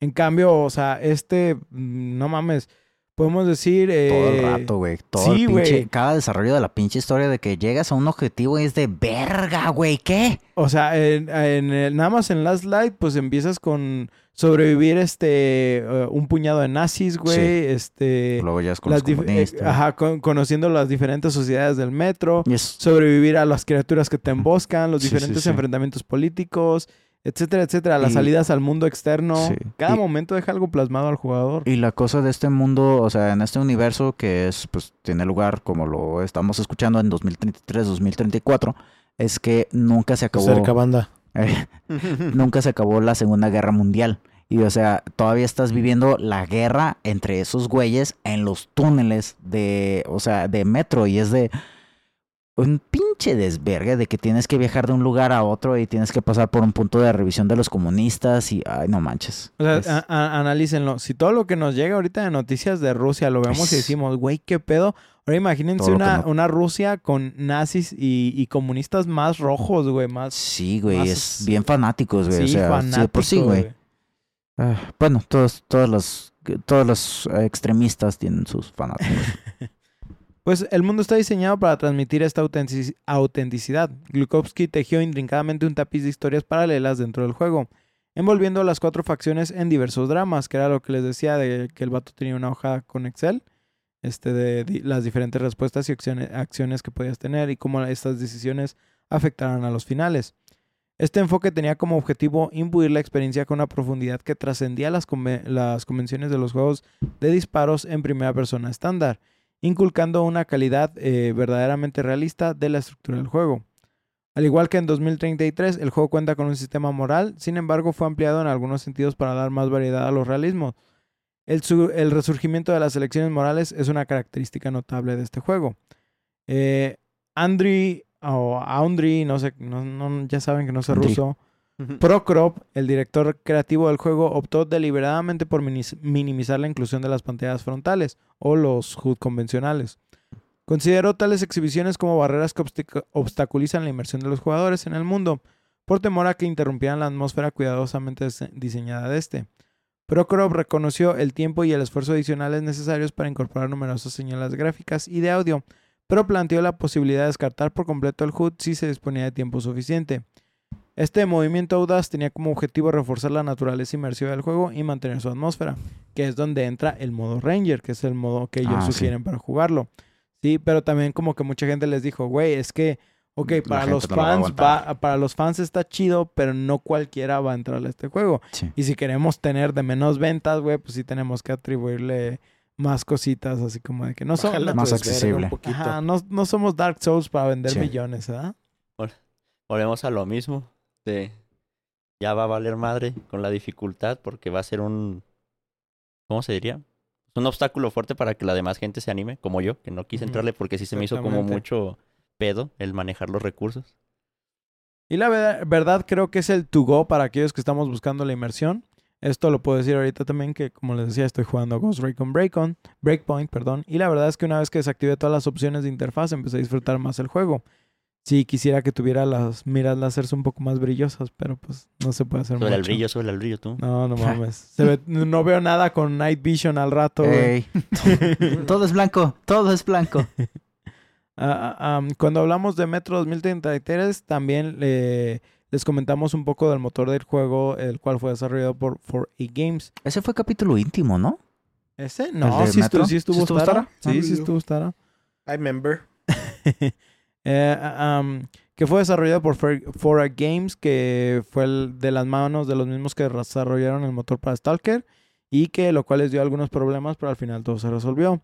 En cambio, o sea, este, mm, no mames, podemos decir... Todo eh, el rato, güey. Todo sí, el pinche, güey. cada desarrollo de la pinche historia de que llegas a un objetivo y es de verga, güey. ¿Qué? O sea, en, en el- nada más en Last Light, pues empiezas con sobrevivir este eh, un puñado de nazis, güey. Sí. Este. Luego ya es con las los eh, ajá, con- conociendo las diferentes sociedades del metro. Y es- Sobrevivir a las criaturas que te emboscan, los Sí, diferentes enfrentamientos políticos, etcétera, etcétera. Las Y- salidas al mundo externo. Sí. Cada Y- momento deja algo plasmado al jugador. Y la cosa de este mundo, o sea, en este universo que es, pues, tiene lugar como lo estamos escuchando en 2033, 2034, es que nunca se acabó, Cerca banda. eh, (laughs) nunca se acabó la Segunda Guerra Mundial. Y, o sea, todavía estás viviendo la guerra entre esos güeyes en los túneles de, o sea, de metro. Y es de un pinche desvergue de que tienes que viajar de un lugar a otro y tienes que pasar por un punto de revisión de los comunistas y, ay, no manches. O sea, Es- analícenlo. Si todo lo que nos llega ahorita de noticias de Rusia lo vemos y decimos, güey, qué pedo. Ahora imagínense una, no- una Rusia con nazis y, y comunistas más rojos, güey, más... Sí, güey, más- es bien fanáticos, güey. sí, o sea, sí, por sí, güey. Ah, bueno, todos, todos los, todos los eh, extremistas tienen sus fanáticos. (laughs) Pues el mundo está diseñado para transmitir esta autentici- autenticidad. Glukowski tejió intrincadamente un tapiz de historias paralelas dentro del juego, envolviendo a las cuatro facciones en diversos dramas, que era lo que les decía de que el vato tenía una hoja con Excel, este de las diferentes respuestas y acciones, que podías tener y cómo estas decisiones afectaran a los finales. Este enfoque tenía como objetivo imbuir la experiencia con una profundidad que trascendía las, las convenciones de los juegos de disparos en primera persona estándar inculcando una calidad eh, verdaderamente realista de la estructura del juego. Al igual que en 2033, el juego cuenta con un sistema moral, sin embargo fue ampliado en algunos sentidos para dar más variedad a los realismos. El, su- el resurgimiento de las elecciones morales es una característica notable de este juego. Eh, Andriy, o Aundry, no sé, no- no- ya saben que no sé ruso, Prokrop, el director creativo del juego, optó deliberadamente por minimizar la inclusión de las pantallas frontales o los HUD convencionales. Consideró tales exhibiciones como barreras que obstaculizan la inmersión de los jugadores en el mundo, por temor a que interrumpieran la atmósfera cuidadosamente dise- diseñada de este. Prokhorov reconoció el tiempo y el esfuerzo adicionales necesarios para incorporar numerosas señales gráficas y de audio, pero planteó la posibilidad de descartar por completo el HUD si se disponía de tiempo suficiente. Este movimiento audaz tenía como objetivo reforzar la naturaleza inmersiva del juego y mantener su atmósfera, que es donde entra el modo Ranger, que es el modo que ellos Ah, sí. sugieren para jugarlo. Sí, pero también como que mucha gente les dijo, güey, es que, ok, para los lo va fans va, para los fans está chido, pero no cualquiera va a entrar a este juego. Sí. Y si queremos tener de menos ventas, güey, pues sí tenemos que atribuirle más cositas, así como de que no somos, Bájala Más desvergue accesible. Un poquito. Ajá, no, no somos Dark Souls para vender Sí. millones, ¿verdad? Volvemos a lo mismo. De ya va a valer madre con la dificultad porque va a ser un. ¿Cómo se diría? Un obstáculo fuerte para que la demás gente se anime, como yo, que no quise entrarle porque sí se me hizo como mucho pedo el manejar los recursos. Y la ver- verdad creo que es el to go para aquellos que estamos buscando la inmersión. Esto lo puedo decir ahorita también que, como les decía, estoy jugando Ghost Recon Breakpoint, perdón. Y la verdad es que una vez que desactivé todas las opciones de interfaz, empecé a disfrutar más el juego. Sí, quisiera que tuviera las miras láseres un poco más brillosas, pero pues no se puede hacer Sobre el mucho. brillo, sobre el brillo tú. No, no (laughs) mames. Se ve- no veo nada con Night Vision al rato. Ey, (laughs) todo es blanco, todo es blanco. (laughs) Ah, ah, am, cuando hablamos de Metro 2033, también eh, les comentamos un poco del motor del juego, el cual fue desarrollado por 4A Games. Ese fue capítulo íntimo, ¿no? ¿Ese? No, sí, estu- Metro? sí estuvo, ¿Sí estuvo Stara. Stara? Sí, Ah, sí estuvo Stara. I remember. Eh, que fue desarrollado por 4A Games, que fue el de las manos de los mismos que desarrollaron el motor para Stalker, y que lo cual les dio algunos problemas, pero al final todo se resolvió.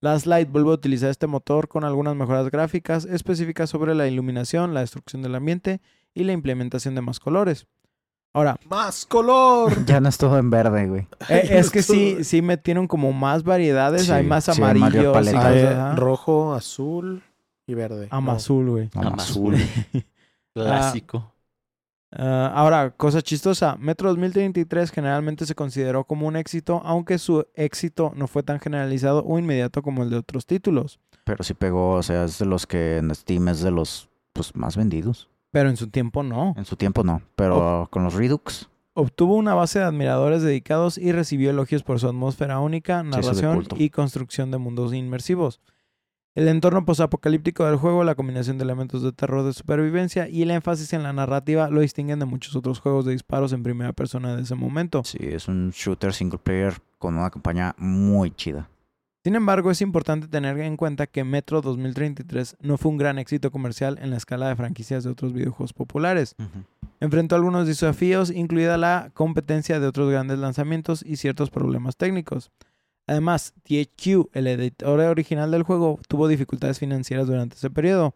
Last Light vuelve a utilizar este motor con algunas mejoras gráficas específicas sobre la iluminación, la destrucción del ambiente y la implementación de más colores. Ahora, ¡Más color! (laughs) Ya no es todo en verde, güey. eh, (laughs) es que sí, sí metieron como más variedades, Sí, hay más sí, Hay ajá. rojo, azul y verde. Amazul, güey. Amazul. (laughs) Clásico. Ah, ahora, cosa chistosa, Metro 2033 generalmente se consideró como un éxito, aunque su éxito no fue tan generalizado o inmediato como el de otros títulos. Pero sí pegó, o sea, es de los que en Steam es de los pues, más vendidos. Pero en su tiempo no. En su tiempo no, pero con los Redux, Obtuvo una base de admiradores dedicados y recibió elogios por su atmósfera única, narración y construcción de mundos inmersivos. El entorno posapocalíptico del juego, la combinación de elementos de terror de supervivencia y el énfasis en la narrativa lo distinguen de muchos otros juegos de disparos en primera persona de ese momento. sí, es un shooter single player con una campaña muy chida. Sin embargo, es importante tener en cuenta que Metro 2033 no fue un gran éxito comercial en la escala de franquicias de otros videojuegos populares. Enfrentó algunos desafíos, incluida la competencia de otros grandes lanzamientos y ciertos problemas técnicos. Además, THQ, el editor original del juego, tuvo dificultades financieras durante ese periodo,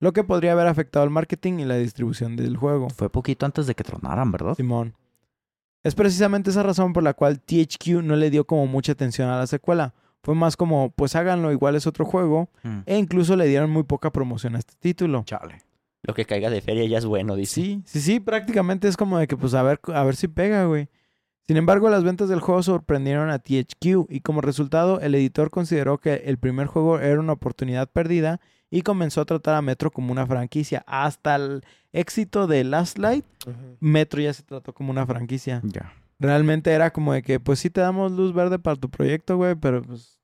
lo que podría haber afectado el marketing y la distribución del juego. Fue poquito antes de que tronaran, ¿verdad? Simón. Es precisamente esa razón por la cual THQ no le dio como mucha atención a la secuela. Fue más como, pues háganlo, igual es otro juego. Mm. E incluso le dieron muy poca promoción a este título. Chale. Lo que caiga de feria ya es bueno, dice. Sí, sí, sí, prácticamente es como de que, pues a ver, a ver si pega, güey. Sin embargo, las ventas del juego sorprendieron a THQ y como resultado, el editor consideró que el primer juego era una oportunidad perdida y comenzó a tratar a Metro como una franquicia. Hasta el éxito de Last Light. Metro ya se trató como una franquicia. Ya. realmente era como de que, pues sí te damos luz verde para tu proyecto, güey, pero pues,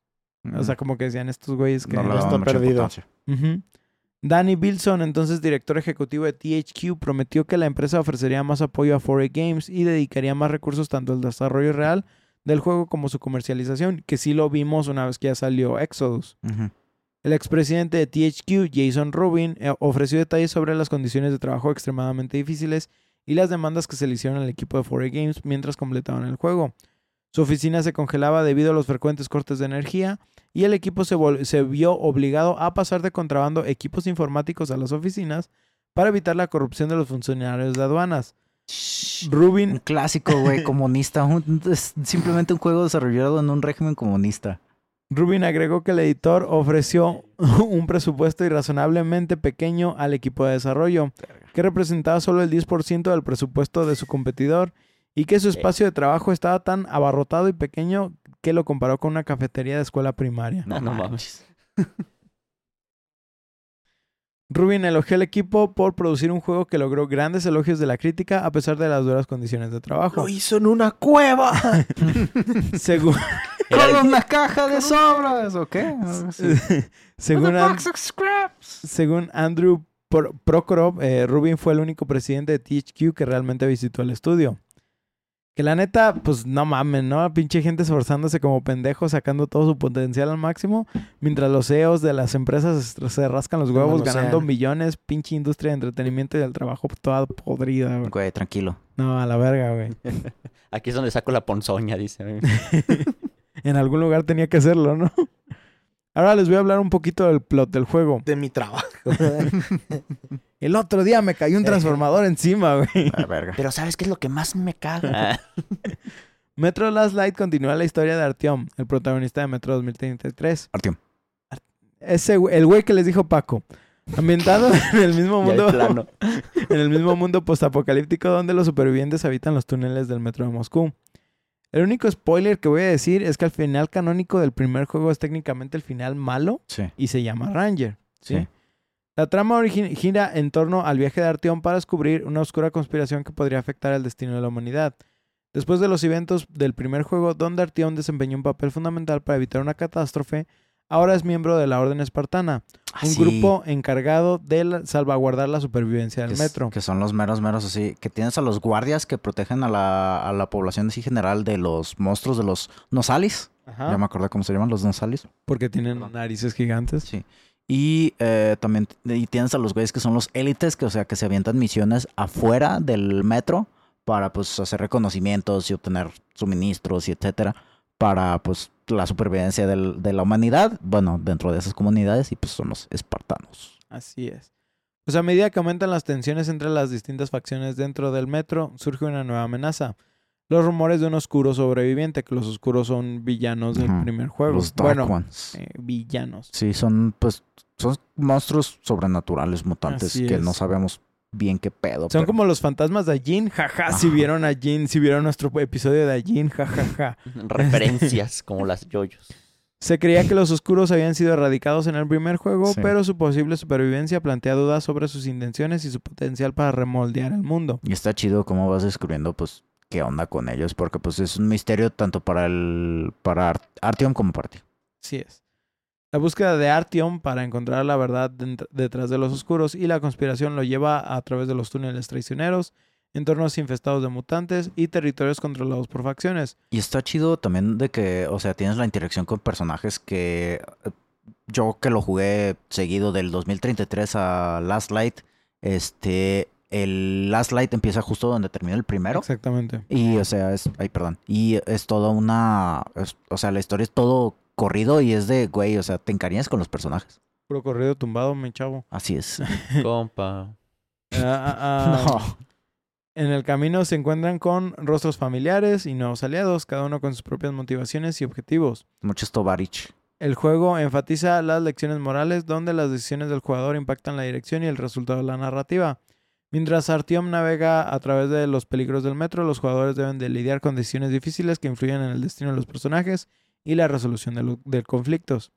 o sea, como que decían estos güeyes que... no daban está perdido. Danny Bilson, entonces director ejecutivo de THQ, prometió que la empresa ofrecería más apoyo a 4A Games y dedicaría más recursos tanto al desarrollo real del juego como su comercialización, que sí lo vimos una vez que ya salió Exodus. El expresidente de THQ, Jason Rubin, eh, ofreció detalles sobre las condiciones de trabajo extremadamente difíciles y las demandas que se le hicieron al equipo de 4A Games mientras completaban el juego. Su oficina se congelaba debido a los frecuentes cortes de energía y el equipo se, vio obligado a pasar de contrabando equipos informáticos a las oficinas para evitar la corrupción de los funcionarios de aduanas. Un Rubin, clásico, güey, (laughs) comunista. Un- es simplemente un juego desarrollado en un régimen comunista. Rubin agregó que el editor ofreció (laughs) un presupuesto irrazonablemente pequeño al equipo de desarrollo, que representaba solo el 10% del presupuesto de su competidor, y que su espacio de trabajo estaba tan abarrotado y pequeño que lo comparó con una cafetería de escuela primaria. No, no mames. (laughs) Rubin elogió al equipo por producir un juego que logró grandes elogios de la crítica a pesar de las duras condiciones de trabajo. Lo hizo en una cueva. (laughs) (laughs) Según, Con una caja de sobras, ¿o qué? según, An- of scraps. según Andrew Pro- Prokhorov, eh, Rubin fue el único presidente de THQ que realmente visitó el estudio. Que la neta, pues no mamen, ¿no? Pinche gente esforzándose como pendejos, sacando todo su potencial al máximo, mientras los CEOs de las empresas se- rascan los huevos, no ganando sean. millones, pinche industria de entretenimiento y del trabajo toda podrida, güey. Güey, tranquilo. No, a la verga, güey. (laughs) Aquí es donde saco la ponzoña, dice. (laughs) En algún lugar tenía que hacerlo, ¿no? Ahora les voy a hablar un poquito del plot del juego. De mi trabajo. (laughs) El otro día me cayó un transformador encima, güey. A verga. Pero ¿sabes qué es lo que más me caga? (laughs) Metro Last Light continúa la historia de Artyom, el protagonista de Metro 2033. Artyom. Ese, güey- el güey que les dijo Paco. Ambientado (laughs) en el mismo mundo, plano. (laughs) en el mismo mundo postapocalíptico donde los supervivientes habitan los túneles del metro de Moscú. El único spoiler que voy a decir es que el final canónico del primer juego es técnicamente el final malo Sí, y se llama Ranger. ¿sí? sí. La trama gira en torno al viaje de Artyom para descubrir una oscura conspiración que podría afectar el destino de la humanidad. Después de los eventos del primer juego, donde Artyom desempeñó un papel fundamental para evitar una catástrofe, ahora es miembro de la Orden Espartana, Ah, un sí, grupo encargado de salvaguardar la supervivencia que del es- metro. Que son los meros, meros así. Que tienes a los guardias que protegen a la, a la población así general de los monstruos de los Nosalis. Ajá, Ya me acordé cómo se llaman los Nosalis. porque tienen narices gigantes. Sí. Y eh, también y tienes a los güeyes que son los élites, que o sea, que se avientan misiones afuera del metro para pues hacer reconocimientos y obtener suministros y etcétera para pues la supervivencia del- de la humanidad, bueno, dentro de esas comunidades y pues son los espartanos. Así es. Pues a medida que aumentan las tensiones entre las distintas facciones dentro del metro, surge una nueva amenaza. Los rumores de un oscuro sobreviviente, que los oscuros son villanos del primer juego. Los Dark bueno, Ones. eh, villanos. Sí, son pues son monstruos sobrenaturales mutantes Así que es. no sabemos bien qué pedo. Son pero- como los fantasmas de Ajin, jaja. Si vieron a Jin, si vieron nuestro episodio de Ajin, jajaja. (laughs) Referencias como las yoyos. Se creía que los oscuros habían sido erradicados en el primer juego, Sí. pero su posible supervivencia plantea dudas sobre sus intenciones y su potencial para remoldear el mundo. Y está chido cómo vas descubriendo, pues, qué onda con ellos, porque pues es un misterio tanto para el para Ar- Artyom como para ti. Así es. La búsqueda de Artyom para encontrar la verdad detrás de los oscuros y la conspiración lo lleva a través de los túneles traicioneros, entornos infestados de mutantes y territorios controlados por facciones. Y está chido también de que, o sea, tienes la interacción con personajes que yo que lo jugué seguido del 2033 a Last Light, este, el Last Light empieza justo donde terminó el primero. Exactamente. Y, o sea, es, ay, perdón. Y es toda una, es- o sea, la historia es todo corrido y es de, güey, o sea, te encariñas con los personajes. Puro corrido tumbado, mi chavo. Así es. (laughs) Compa. Ah, ah, ah. (laughs) no. En el camino se encuentran con rostros familiares y nuevos aliados, cada uno con sus propias motivaciones y objetivos. Muchos Tovarich. El juego enfatiza las lecciones morales donde las decisiones del jugador impactan la dirección y el resultado de la narrativa. Mientras Artyom navega a través de los peligros del metro, los jugadores deben de lidiar con decisiones difíciles que influyen en el destino de los personajes y la resolución de, conflictos.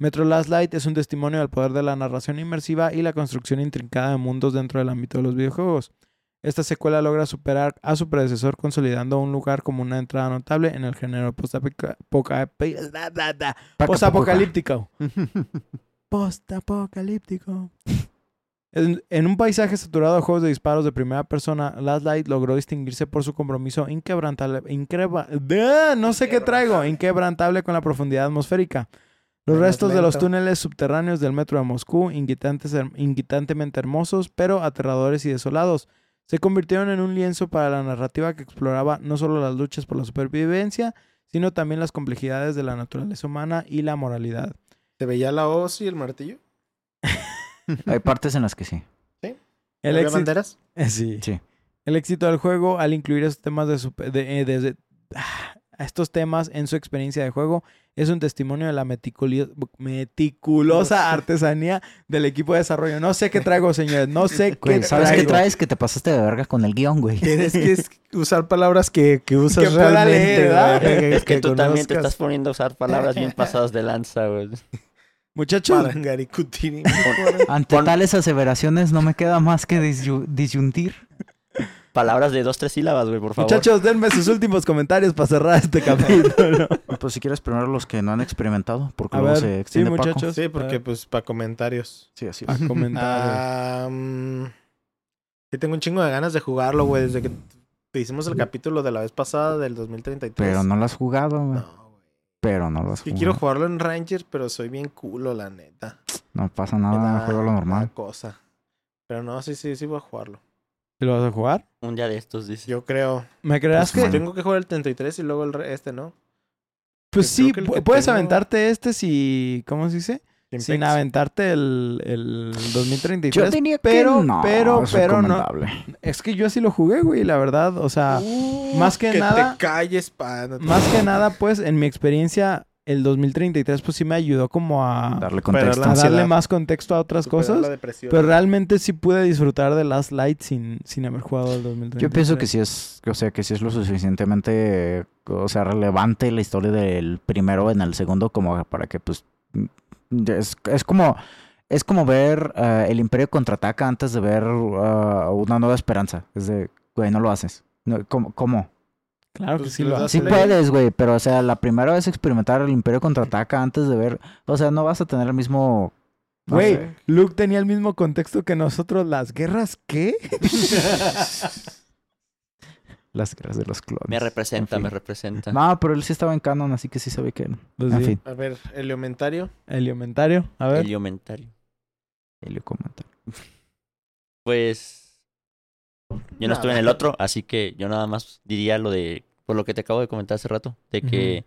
Metro Last Light es un testimonio del poder de la narración inmersiva y la construcción intrincada de mundos dentro del ámbito de los videojuegos. Esta secuela logra superar a su predecesor consolidando un lugar como una entrada notable en el género Postapocalíptico. (laughs) Postapocalíptico. En, en un paisaje saturado de juegos de disparos de primera persona, Last Light logró distinguirse por su compromiso inquebrantable, increba- ¡Ah! no sé qué traigo, inquebrantable con la profundidad atmosférica. Los restos de los túneles subterráneos del metro de Moscú, inquietantemente hermosos, pero aterradores y desolados, se convirtieron en un lienzo para la narrativa que exploraba no solo las luchas por la supervivencia, sino también las complejidades de la naturaleza humana y la moralidad. ¿Se veía la hoz y el martillo? (laughs) (laughs) Hay partes en las que sí. El ¿Había éxito, banderas? (laughs) sí. Sí. El éxito del juego al incluir estos temas de, de- eh, desde- ah, estos temas en su experiencia de juego es un testimonio de la meticulosa artesanía del equipo de desarrollo. No sé qué traigo, señores. No sé (laughs) qué Güey, ¿sabes qué traes? Que te pasaste de verga con el guion, güey. Tienes que usar palabras que, que usas Que pueda realmente. leer, Es que tú también te estás poniendo a usar palabras bien pasadas de lanza, güey. Muchachos, Parangaricutini. Ante Pon- tales aseveraciones no me queda más que disyu- disyuntir. Palabras de dos, tres sílabas, güey, por favor. muchachos, denme sus últimos comentarios para cerrar este capítulo. (laughs) Pues si quieres primero los que no han experimentado, porque A luego ver, se sí, extiende Paco. muchachos. Sí, porque pues para comentarios. Sí, así es. Para comentar. Sí, tengo un chingo de ganas de jugarlo, güey, desde que te hicimos el capítulo de la vez pasada del 2033. Pero no lo has jugado, güey. No. Pero no lo has jugado. quiero jugarlo en Ranger, pero soy bien culo, la neta. No pasa Me nada, da- juego lo normal. cosa. Pero no, sí, sí, sí voy a jugarlo. ¿Y lo vas a jugar? Un día de estos, dice. Yo creo. ¿Me creerás Pues, que...? man. Tengo que jugar el 33 y luego el re- este, ¿no? Pues sí, puedes tengo- aventarte este si... ¿Cómo se dice? Sin aventarte el, el 2033. Yo diría pero, que no, pero, es pero no. Es que yo así lo jugué, güey, la verdad. O sea, Uh, más que nada- te calles, pa. no te- más que nada, pues, en mi experiencia, el 2033, pues sí me ayudó como a, Darle contexto. a darle más contexto a otras cosas. Pero realmente sí pude disfrutar de Last Light sin, sin haber jugado el 2033. Yo pienso que sí es, o sea, que sí es lo suficientemente, o sea, relevante la historia del primero en el segundo como para que, pues, es, es como, es como ver eh, el Imperio contraataca antes de ver ah, una nueva esperanza. Es de, güey, no lo haces. No, ¿Cómo? cómo? Claro que Pues sí lo das hace. Sí puedes, güey, pero o sea, la primera vez experimentar el Imperio contraataca antes de ver, o sea, no vas a tener el mismo No Güey, sé. Luke tenía el mismo contexto que nosotros. ¿Las guerras qué? (laughs) (laughs) Las guerras de los clones. Me representa, En fin. me representa. No, pero él sí estaba en canon, así que sí sabía que era. Pues en sí. fin, A ver, Heliomentario. Heliomentario. A ver. Heliomentario. Helio comenta. (laughs) Pues. Yo no estuve en el otro, así que yo nada más diría lo de. Por lo que te acabo de comentar hace rato. De que.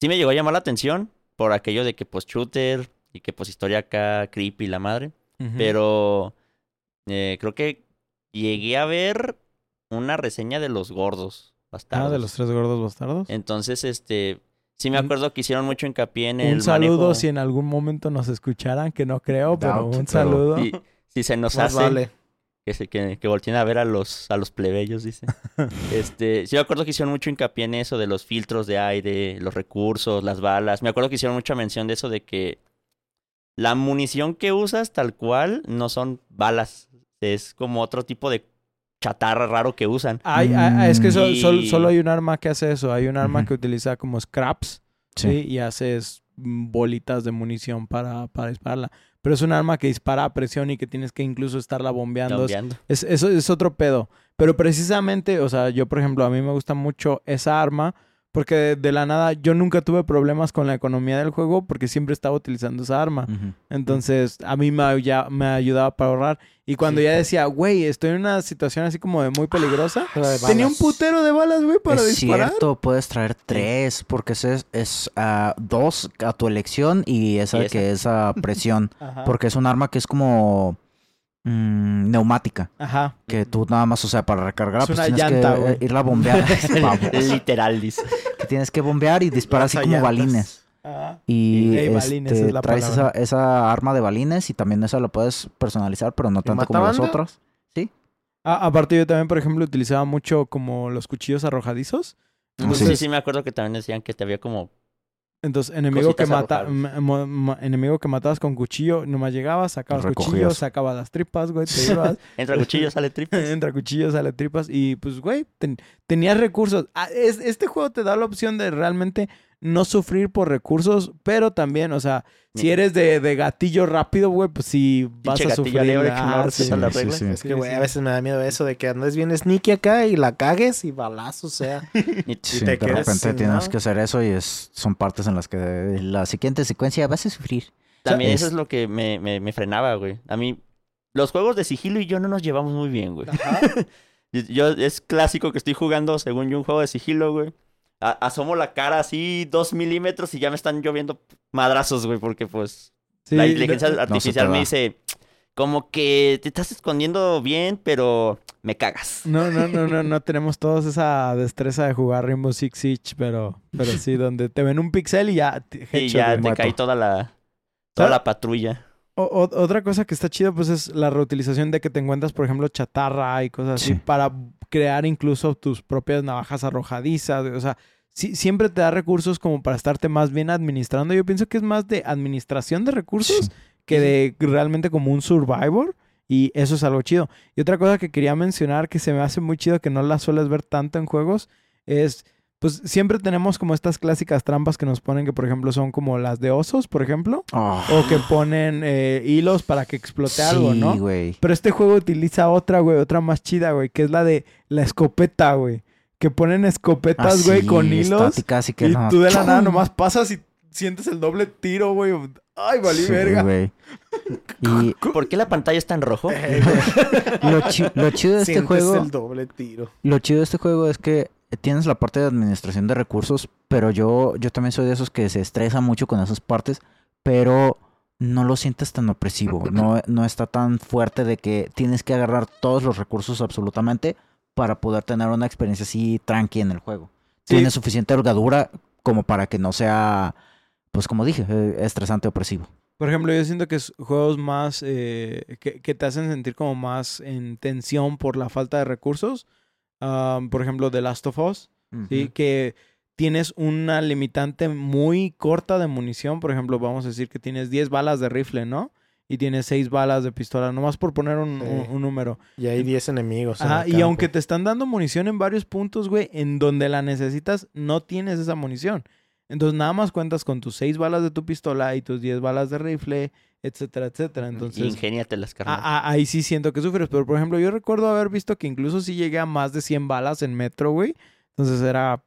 Sí me llegó a llamar la atención. Por aquello de que, pues, shooter. Y que, pues, historia acá, creepy, la madre. Pero. eh, creo que llegué a ver una reseña de los gordos. Bastardos. Ah, de los tres gordos bastardos. Entonces, este. Sí me acuerdo que hicieron mucho hincapié en el. Un saludo manejo. si en algún momento nos escucharan, que no creo, pero Doubt, un pero- saludo. Si, si se nos Más hace. vale. que, se, que, que volteen a ver a los, a los plebeyos, dice. (laughs) este, sí me acuerdo que hicieron mucho hincapié en eso de los filtros de aire, los recursos, las balas. Me acuerdo que hicieron mucha mención de eso de que la munición que usas tal cual no son balas. Es como otro tipo de chatarra raro que usan. Ay, ay, ay, es que so- Y- sol- solo hay un arma que hace eso. Hay un arma que utiliza como scraps, Sí. ¿sí? Y haces mm, bolitas de munición para, para dispararla. Pero es un arma que dispara a presión y que tienes que incluso estarla bombeando. Es, eso es otro pedo. Pero precisamente, o sea, yo por ejemplo, a mí me gusta mucho esa arma porque de, de la nada yo nunca tuve problemas con la economía del juego porque siempre estaba utilizando esa arma. Entonces, a mí me, ya, me ayudaba para ahorrar. Y cuando Sí. ya decía, güey, estoy en una situación así como de muy peligrosa, de tenía un putero de balas, güey, para es disparar. cierto, puedes traer tres, porque es, es, ah, dos a tu elección y esa, Y esa. que es a presión, (laughs) porque es un arma que es como mm, neumática, Ajá. que tú nada más, o sea, para recargar, Es pues una tienes llanta, que güey. irla a bombear. (laughs) Literal, dice. que tienes que bombear y disparar así como balines. Ajá. Y balines este, es la traes esa, arma de balines y también esa la puedes personalizar, pero no tanto como las matabanda? otras. Ah, aparte, yo también, por ejemplo, utilizaba mucho como los cuchillos arrojadizos. Ah, Entonces, Sí, sí, me acuerdo que también decían que te había como Entonces, enemigo que, mata, enemigo que matabas con cuchillo, nomás llegabas, sacabas Recogías. cuchillo, sacabas las tripas, güey, te (laughs) ibas, entra cuchillo, sale triple. (laughs) entra cuchillo, sale tripas, y pues, güey, ten- tenías recursos. Ah, es- este juego te da la opción de realmente no sufrir por recursos, pero también, o sea, si eres de, de gatillo rápido, güey, pues sí vas a sufrir. ah, sí. sí, sí. Es que, güey, a veces me da miedo eso de que andes bien sneaky acá y la cagues y balazo, o sea. (laughs) Sí, te de repente tienes que hacer eso y es, son partes en las que la siguiente secuencia vas a sufrir. También Es- eso es lo que me, me, me frenaba, güey. A mí, los juegos de sigilo y yo no nos llevamos muy bien, güey. (laughs) Yo, yo- es clásico que estoy jugando, según yo, un juego de sigilo, güey. A- asomo la cara así dos milímetros y ya me están lloviendo madrazos, güey, porque pues Sí, la inteligencia no- artificial me dice, como que te estás escondiendo bien, pero me cagas. No, no, no, no, no tenemos todos esa destreza de jugar Rainbow Six Siege, pero, pero sí, (laughs) donde te ven un pixel y ya te- Y ya te muerto. cae toda la, toda ¿Sabes? la patrulla. O- o- otra cosa que está chido, pues, es la reutilización de que te encuentras, por ejemplo, chatarra y cosas así Sí. para crear incluso tus propias navajas arrojadizas. O sea, sí- siempre te da recursos como para estarte más bien administrando. Yo pienso que es más de administración de recursos que de realmente como un survivor. Y eso es algo chido. Y otra cosa que quería mencionar que se me hace muy chido que no la sueles ver tanto en juegos es, pues siempre tenemos como estas clásicas trampas que nos ponen que por ejemplo son como las de osos, por ejemplo. Oh, O que ponen eh, hilos para que explote algo, sí, ¿no? güey. Pero este juego utiliza otra, güey, otra más chida, güey, que es la de la escopeta, güey. Que ponen escopetas, Ah, güey, sí, con hilos. que Y no- tú de la nada nomás pasas y sientes el doble tiro, güey. Ay, valí Sí, verga. güey. (laughs) Y ¿Por qué la pantalla está en rojo? Eh, güey, (laughs) lo, chi- lo chido de este sientes juego... el doble tiro. Lo chido de este juego es que tienes la parte de administración de recursos, pero yo, yo también soy de esos que se estresa mucho con esas partes, pero no lo sientes tan opresivo, no, no está tan fuerte de que tienes que agarrar todos los recursos absolutamente para poder tener una experiencia así tranqui en el juego. Sí. Tiene suficiente holgadura como para que no sea, pues como dije, eh, estresante opresivo. Por ejemplo, yo siento que es juegos más eh, que, que te hacen sentir como más en tensión por la falta de recursos. Ah, por ejemplo, The Last of Us. ¿sí? Que tienes una limitante muy corta de munición. Por ejemplo, vamos a decir que tienes 10 balas de rifle, ¿no? Y tienes 6 balas de pistola, nomás por poner un, Sí. un- un número. Y hay 10 enemigos. en Ajá, y campo. aunque te están dando munición en varios puntos, güey, en donde la necesitas, no tienes esa munición. Entonces nada más cuentas con tus 6 balas de tu pistola y tus 10 balas de rifle, etcétera, etcétera. Entonces, Ingéniatelas, carnal. a- a- ahí sí siento que sufres. Pero, por ejemplo, yo recuerdo haber visto que incluso sí llegué a más de 100 balas en metro, güey. Entonces era... Ah,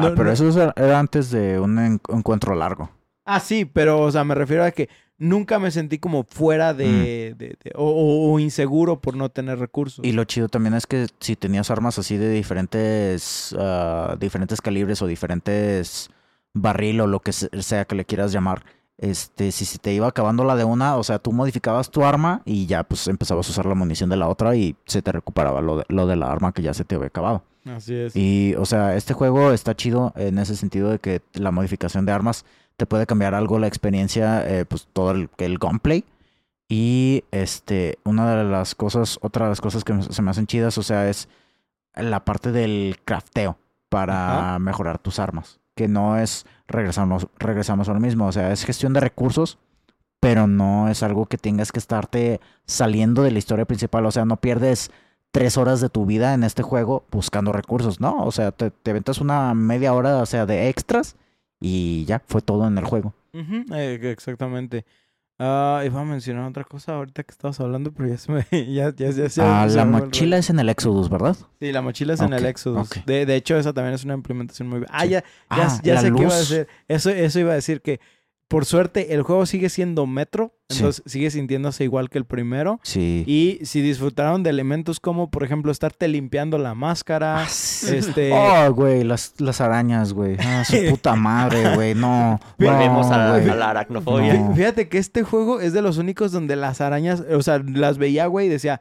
no- pero no- eso era- antes de un en- encuentro largo. Ah, sí, pero, o sea, me refiero a que nunca me sentí como fuera de... de- de- o, o- o inseguro por no tener recursos. Y lo chido también es que si tenías armas así de diferentes, ah, diferentes calibres o diferentes barril o lo que se- sea que le quieras llamar, este, si se te iba acabando la de una, o sea, tú modificabas tu arma y ya pues empezabas a usar la munición de la otra y se te recuperaba lo de, lo de la arma que ya se te había acabado. Así es. Y, o sea, este juego está chido en ese sentido de que la modificación de armas te puede cambiar algo la experiencia, eh, pues todo el, el gunplay. Y este, una de las cosas, otra de las cosas que se me hacen chidas, o sea, es la parte del crafteo para Ajá. mejorar tus armas. Que no es, regresamos, regresamos a lo mismo, o sea, es gestión de recursos, pero no es algo que tengas que estarte saliendo de la historia principal, o sea, no pierdes tres horas de tu vida en este juego buscando recursos, ¿no? O sea, te, te aventas una media hora, o sea, de extras y ya, fue todo en el juego. Eh, exactamente. Ah, iba a mencionar otra cosa ahorita que estabas hablando, pero ya se me... (laughs) Ya, ya, ya, ya Ah, la mochila es en el Exodus, ¿verdad? Sí, la mochila es en el Exodus. De, de hecho, esa también es una implementación muy... Ah, Sí. ya, ya, Ah, ya sé qué iba a luz. decir. Eso, eso iba a decir que, por suerte, el juego sigue siendo Metro. Sí. Entonces, sigue sintiéndose igual que el primero. Sí. Y si disfrutaron de elementos como, por ejemplo, estarte limpiando la máscara, Ah, sí. este... (laughs) Oh, güey, las, las arañas, güey. Ah, su (laughs) puta madre, güey. No. Volvemos no, a, a la aracnofobia. No. Fíjate que este juego es de los únicos donde las arañas, o sea, las veía, güey, y decía,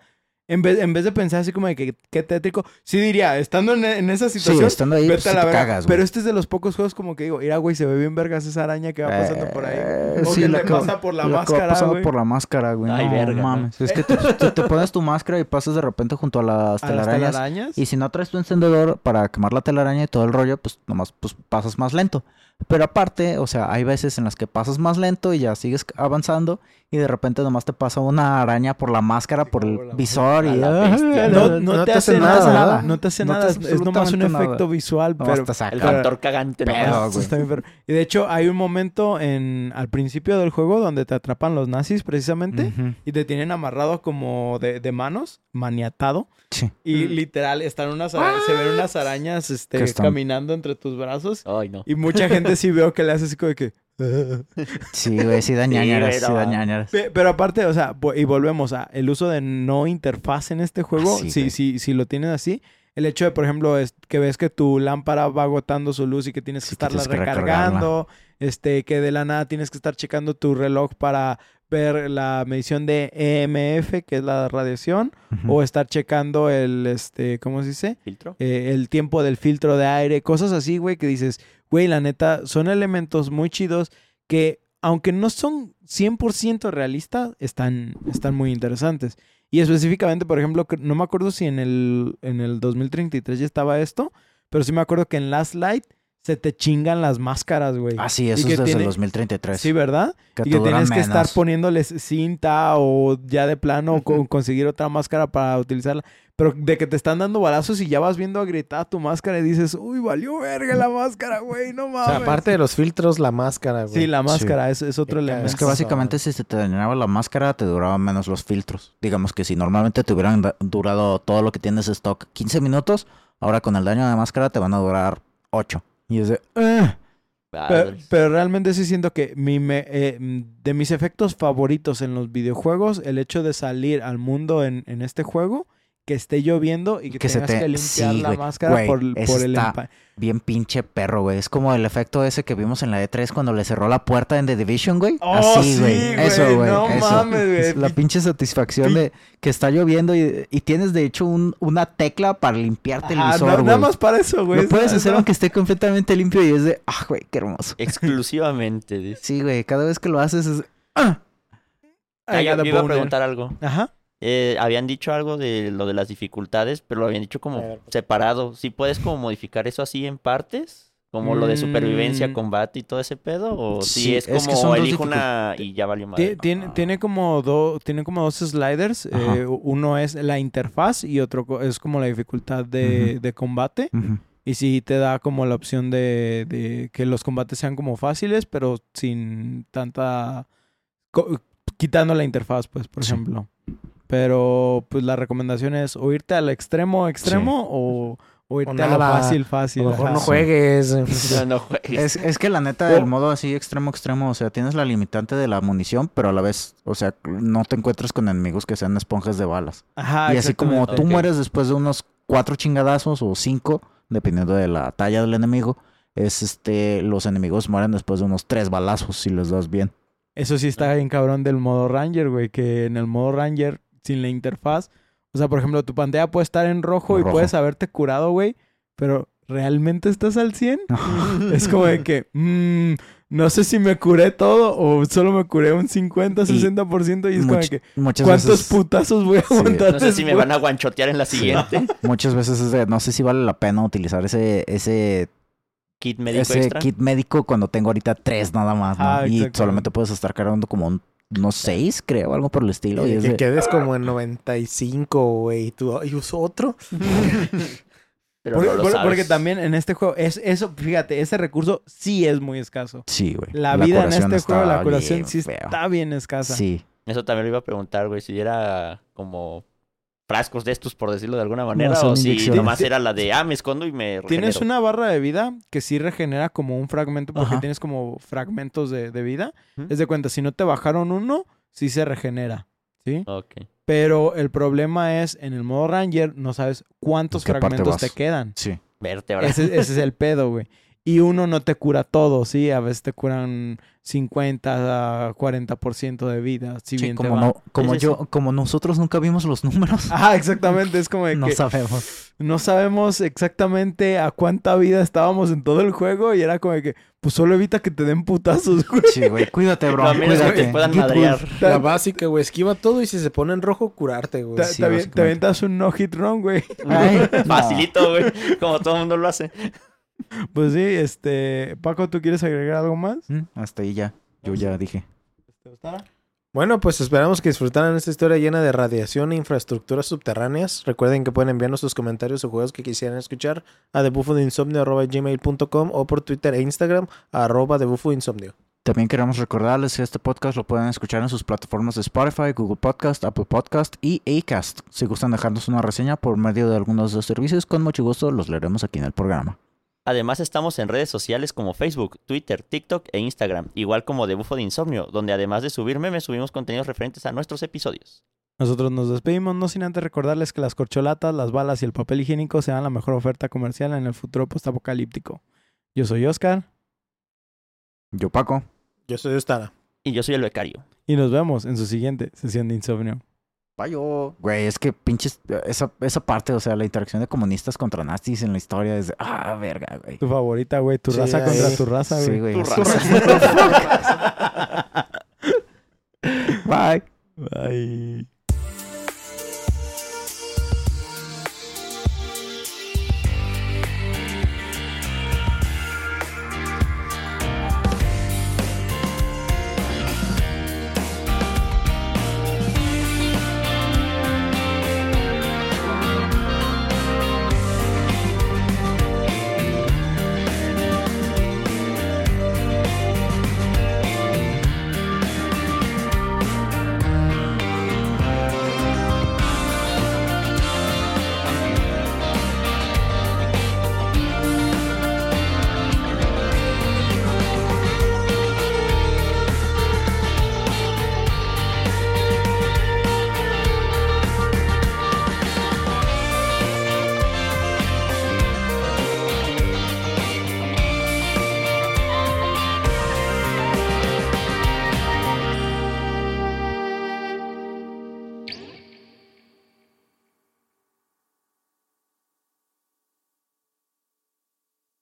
en vez, en vez de pensar así como de que qué tétrico, sí diría, estando en, en esa Sí, situación, estando ahí, vete pues, a sí te verga. cagas. Pero este es de los pocos juegos como que digo, mira, güey, se ve bien vergas esa araña que va pasando por ahí. Eh, O sí, que la te que- pasa por la que va máscara, pasando por la máscara, güey. Ay, no mames. Es que te, te- te pones tu máscara y pasas de repente junto a las A las telarañas. Y si no traes tu encendedor para quemar la telaraña y todo el rollo, pues nomás pues, pasas más lento. Pero aparte, o sea, hay veces en las que pasas más lento y ya sigues avanzando y de repente nomás te pasa una araña por la máscara, por el la visor y... A la ¡ay! bestia. no, no te, hace nada, nada. no te hace No nada, es nomás un nada. efecto visual, pero te saca. El Pero- factor cagante. Pero, perro. Y de hecho, hay un momento en al principio del juego donde te atrapan los nazis precisamente y te tienen amarrado como de, de manos, maniatado. Sí. Y Mm. literal, están unas ara- se ven unas arañas este, caminando entre tus brazos. Ay, no. Y mucha gente sí veo que le hace así como de que... (laughs) Sí, güey, sí da Sí, ñañaras, sí pero- da ñañaras. Pe- Pero aparte, o sea, y volvemos a el uso de no interfaz en este juego, sí, si, si, si lo tienes así, el hecho de, por ejemplo, es que ves que tu lámpara va agotando su luz y que tienes que Sí, estarla tienes que recargando, este, que de la nada tienes que estar checando tu reloj para ver la medición de EMF, que es la radiación, o estar checando el, este, ¿cómo se dice? ¿Filtro? Eh, el tiempo del filtro de aire, cosas así, güey, que dices, güey, la neta, son elementos muy chidos que, aunque no son 100% realistas, están, están muy interesantes. Y específicamente, por ejemplo, no me acuerdo si en el, en el 2033 ya estaba esto, pero sí me acuerdo que en Last Light se te chingan las máscaras, güey. Ah, sí, eso es desde tiene- el 2033. Sí, ¿verdad? que y que tienes que estar poniéndoles cinta o ya de plano co- conseguir otra máscara para utilizarla. Pero de que te están dando balazos y ya vas viendo agrietada tu máscara y dices, uy, valió verga la máscara, güey, no O mames. sea, aparte de los filtros, la máscara, güey. Sí, la máscara es, es otro Eh, elemento. Es que básicamente si se te dañaba la máscara, te duraban menos los filtros. Digamos que si normalmente te hubieran durado todo lo que tienes stock 15 minutos, ahora con el daño de máscara te van a durar 8. Y es de... Ah, Pero, pero realmente sí siento que mi me- eh, de mis efectos favoritos en los videojuegos, el hecho de salir al mundo en, en este juego, que esté lloviendo y que, Que se te- que limpiar sí, la máscara por, el está- empa- Bien pinche perro, güey. Es como el efecto ese que vimos en la E3 cuando le cerró la puerta en The Division, güey. Oh, Así, sí, güey. güey, Eso, güey. no eso. mames, güey. (laughs) La pinche satisfacción de que está lloviendo y, y tienes de hecho un- una tecla para limpiarte Ajá, el visor, no- güey. nada más para eso, güey. Lo puedes Es- hacer no- aunque esté completamente limpio y es de... Ah, güey, qué hermoso. Exclusivamente. (laughs) dice. Sí, güey. Cada vez que lo haces es... ¡Ah! Ah, I yo iba a preguntar algo. Ajá. Eh, habían dicho algo de lo de las dificultades, pero lo habían dicho como ver. separado. ¿Sí puedes como modificar eso así en partes? Como lo de supervivencia, Mm. combate y todo ese pedo. O si Sí, es es que como son dos elijo una y ya valió madre. Tie- Tiene, tiene como dos, tiene como dos sliders. Eh, uno es la interfaz y otro co- es como la dificultad de, de combate. Y sí te da como la opción de, de que los combates sean como fáciles, pero sin tanta... co- quitando la interfaz, pues, por Sí. ejemplo. Pero, pues, la recomendación es o irte al extremo extremo o, o irte a lo fácil fácil. lo mejor no juegues. (laughs) No, no juegues. Es, es que la neta, O- el modo así extremo extremo, o sea, tienes la limitante de la munición, pero a la vez, o sea, no te encuentras con enemigos que sean esponjas de balas. Ajá, y así como tú mueres después de unos cuatro chingadazos o cinco, dependiendo de la talla del enemigo, es este, los enemigos mueren después de unos tres balazos si les das bien. Eso sí está bien cabrón del modo Ranger, güey, que en el modo Ranger, sin la interfaz, o sea, por ejemplo, tu pantalla puede estar en rojo, y puedes haberte curado, güey, pero ¿realmente estás al 100? (laughs) es como de que, mm, no sé si me curé todo o solo me curé un 50, 60% y, es como de Much- que, ¿cuántos veces, putazos voy a Sí. aguantar No sé si me van a guanchotear en la siguiente. (laughs) muchas veces es de, no sé si vale la pena utilizar ese, ese, Kit médico ese extra. kit médico cuando tengo ahorita tres nada más, ¿no? Ah, y solamente puedes estar cargando como un- unos seis, creo, algo por el estilo. Y Y es que de- quedes como en 95, güey. Y tú, ¿y uso otro? (laughs) Pero Porque, no lo por- sabes. porque también en este juego, es eso, fíjate, ese recurso sí es muy escaso. Sí, güey. La, vida en curación este juego, la está curación bien sí feo. está bien escasa. Sí. Eso también lo iba a preguntar, güey. Si era como frascos de estos, por decirlo de alguna manera. son o si nomás era la de, ah, me escondo y me Tienes regenero. una barra de vida que sí regenera como un fragmento porque Ajá. tienes como fragmentos de, de vida. Es de cuenta, si no te bajaron uno, sí se regenera. ¿Sí? Ok. Pero el problema es, en el modo Ranger, no sabes cuántos ¿En qué parte fragmentos te quedan. Sí. Vértebra. Ese, ese es el pedo, güey. Y uno no te cura todo, ¿sí? A veces te curan 50 a 40% de vida, si Sí, bien como no, como yo, como nosotros nunca vimos los números, Ajá, (laughs) exactamente. Es como de (laughs) no que sabemos. no sabemos exactamente a cuánta vida estábamos en todo el juego y era como de que, pues solo evita que te den putazos, güey. Sí, güey, cuídate, bro. No, a menos que cuídate. te puedan madrear. La básica, güey. Esquiva todo y si se pone en rojo, curarte, güey. Te, sí, avientas un no hit run, güey. Ay, (laughs) no. Facilito, güey. Como todo el mundo lo hace. Pues sí, este, Paco, ¿tú quieres agregar algo más? Mm, Hasta ahí ya. Yo ya dije. ¿Te gustara? Bueno, pues esperamos que disfrutaran esta historia llena de radiación e infraestructuras subterráneas. Recuerden que pueden enviarnos sus comentarios o juegos que quisieran escuchar a debuffodeinsomnio.gmail.com o por Twitter e Instagram a arroba debuffodeinsomnio. También queremos recordarles que este podcast lo pueden escuchar en sus plataformas de Spotify, Google Podcast, Apple Podcast y Acast. Si gustan dejarnos una reseña por medio de algunos de los servicios, con mucho gusto los leeremos aquí en el programa. Además estamos en redes sociales como Facebook, Twitter, TikTok e Instagram, igual como de Bufo de Insomnio, donde además de subir memes subimos contenidos referentes a nuestros episodios. Nosotros nos despedimos, no sin antes recordarles que las corcholatas, las balas y el papel higiénico serán la mejor oferta comercial en el futuro postapocalíptico. Yo soy Oscar Yo, Paco. Yo soy Ostara. Y yo soy el becario. y nos vemos en su siguiente sesión de insomnio. Payo. Güey, es que pinches. Esa, esa parte, o sea, la interacción de comunistas contra nazis en la historia es. de, Ah, verga, güey. Tu favorita, güey, tu Sí, raza ahí. contra tu raza, güey. Sí, güey. Tu raza. (laughs) Bye. Bye.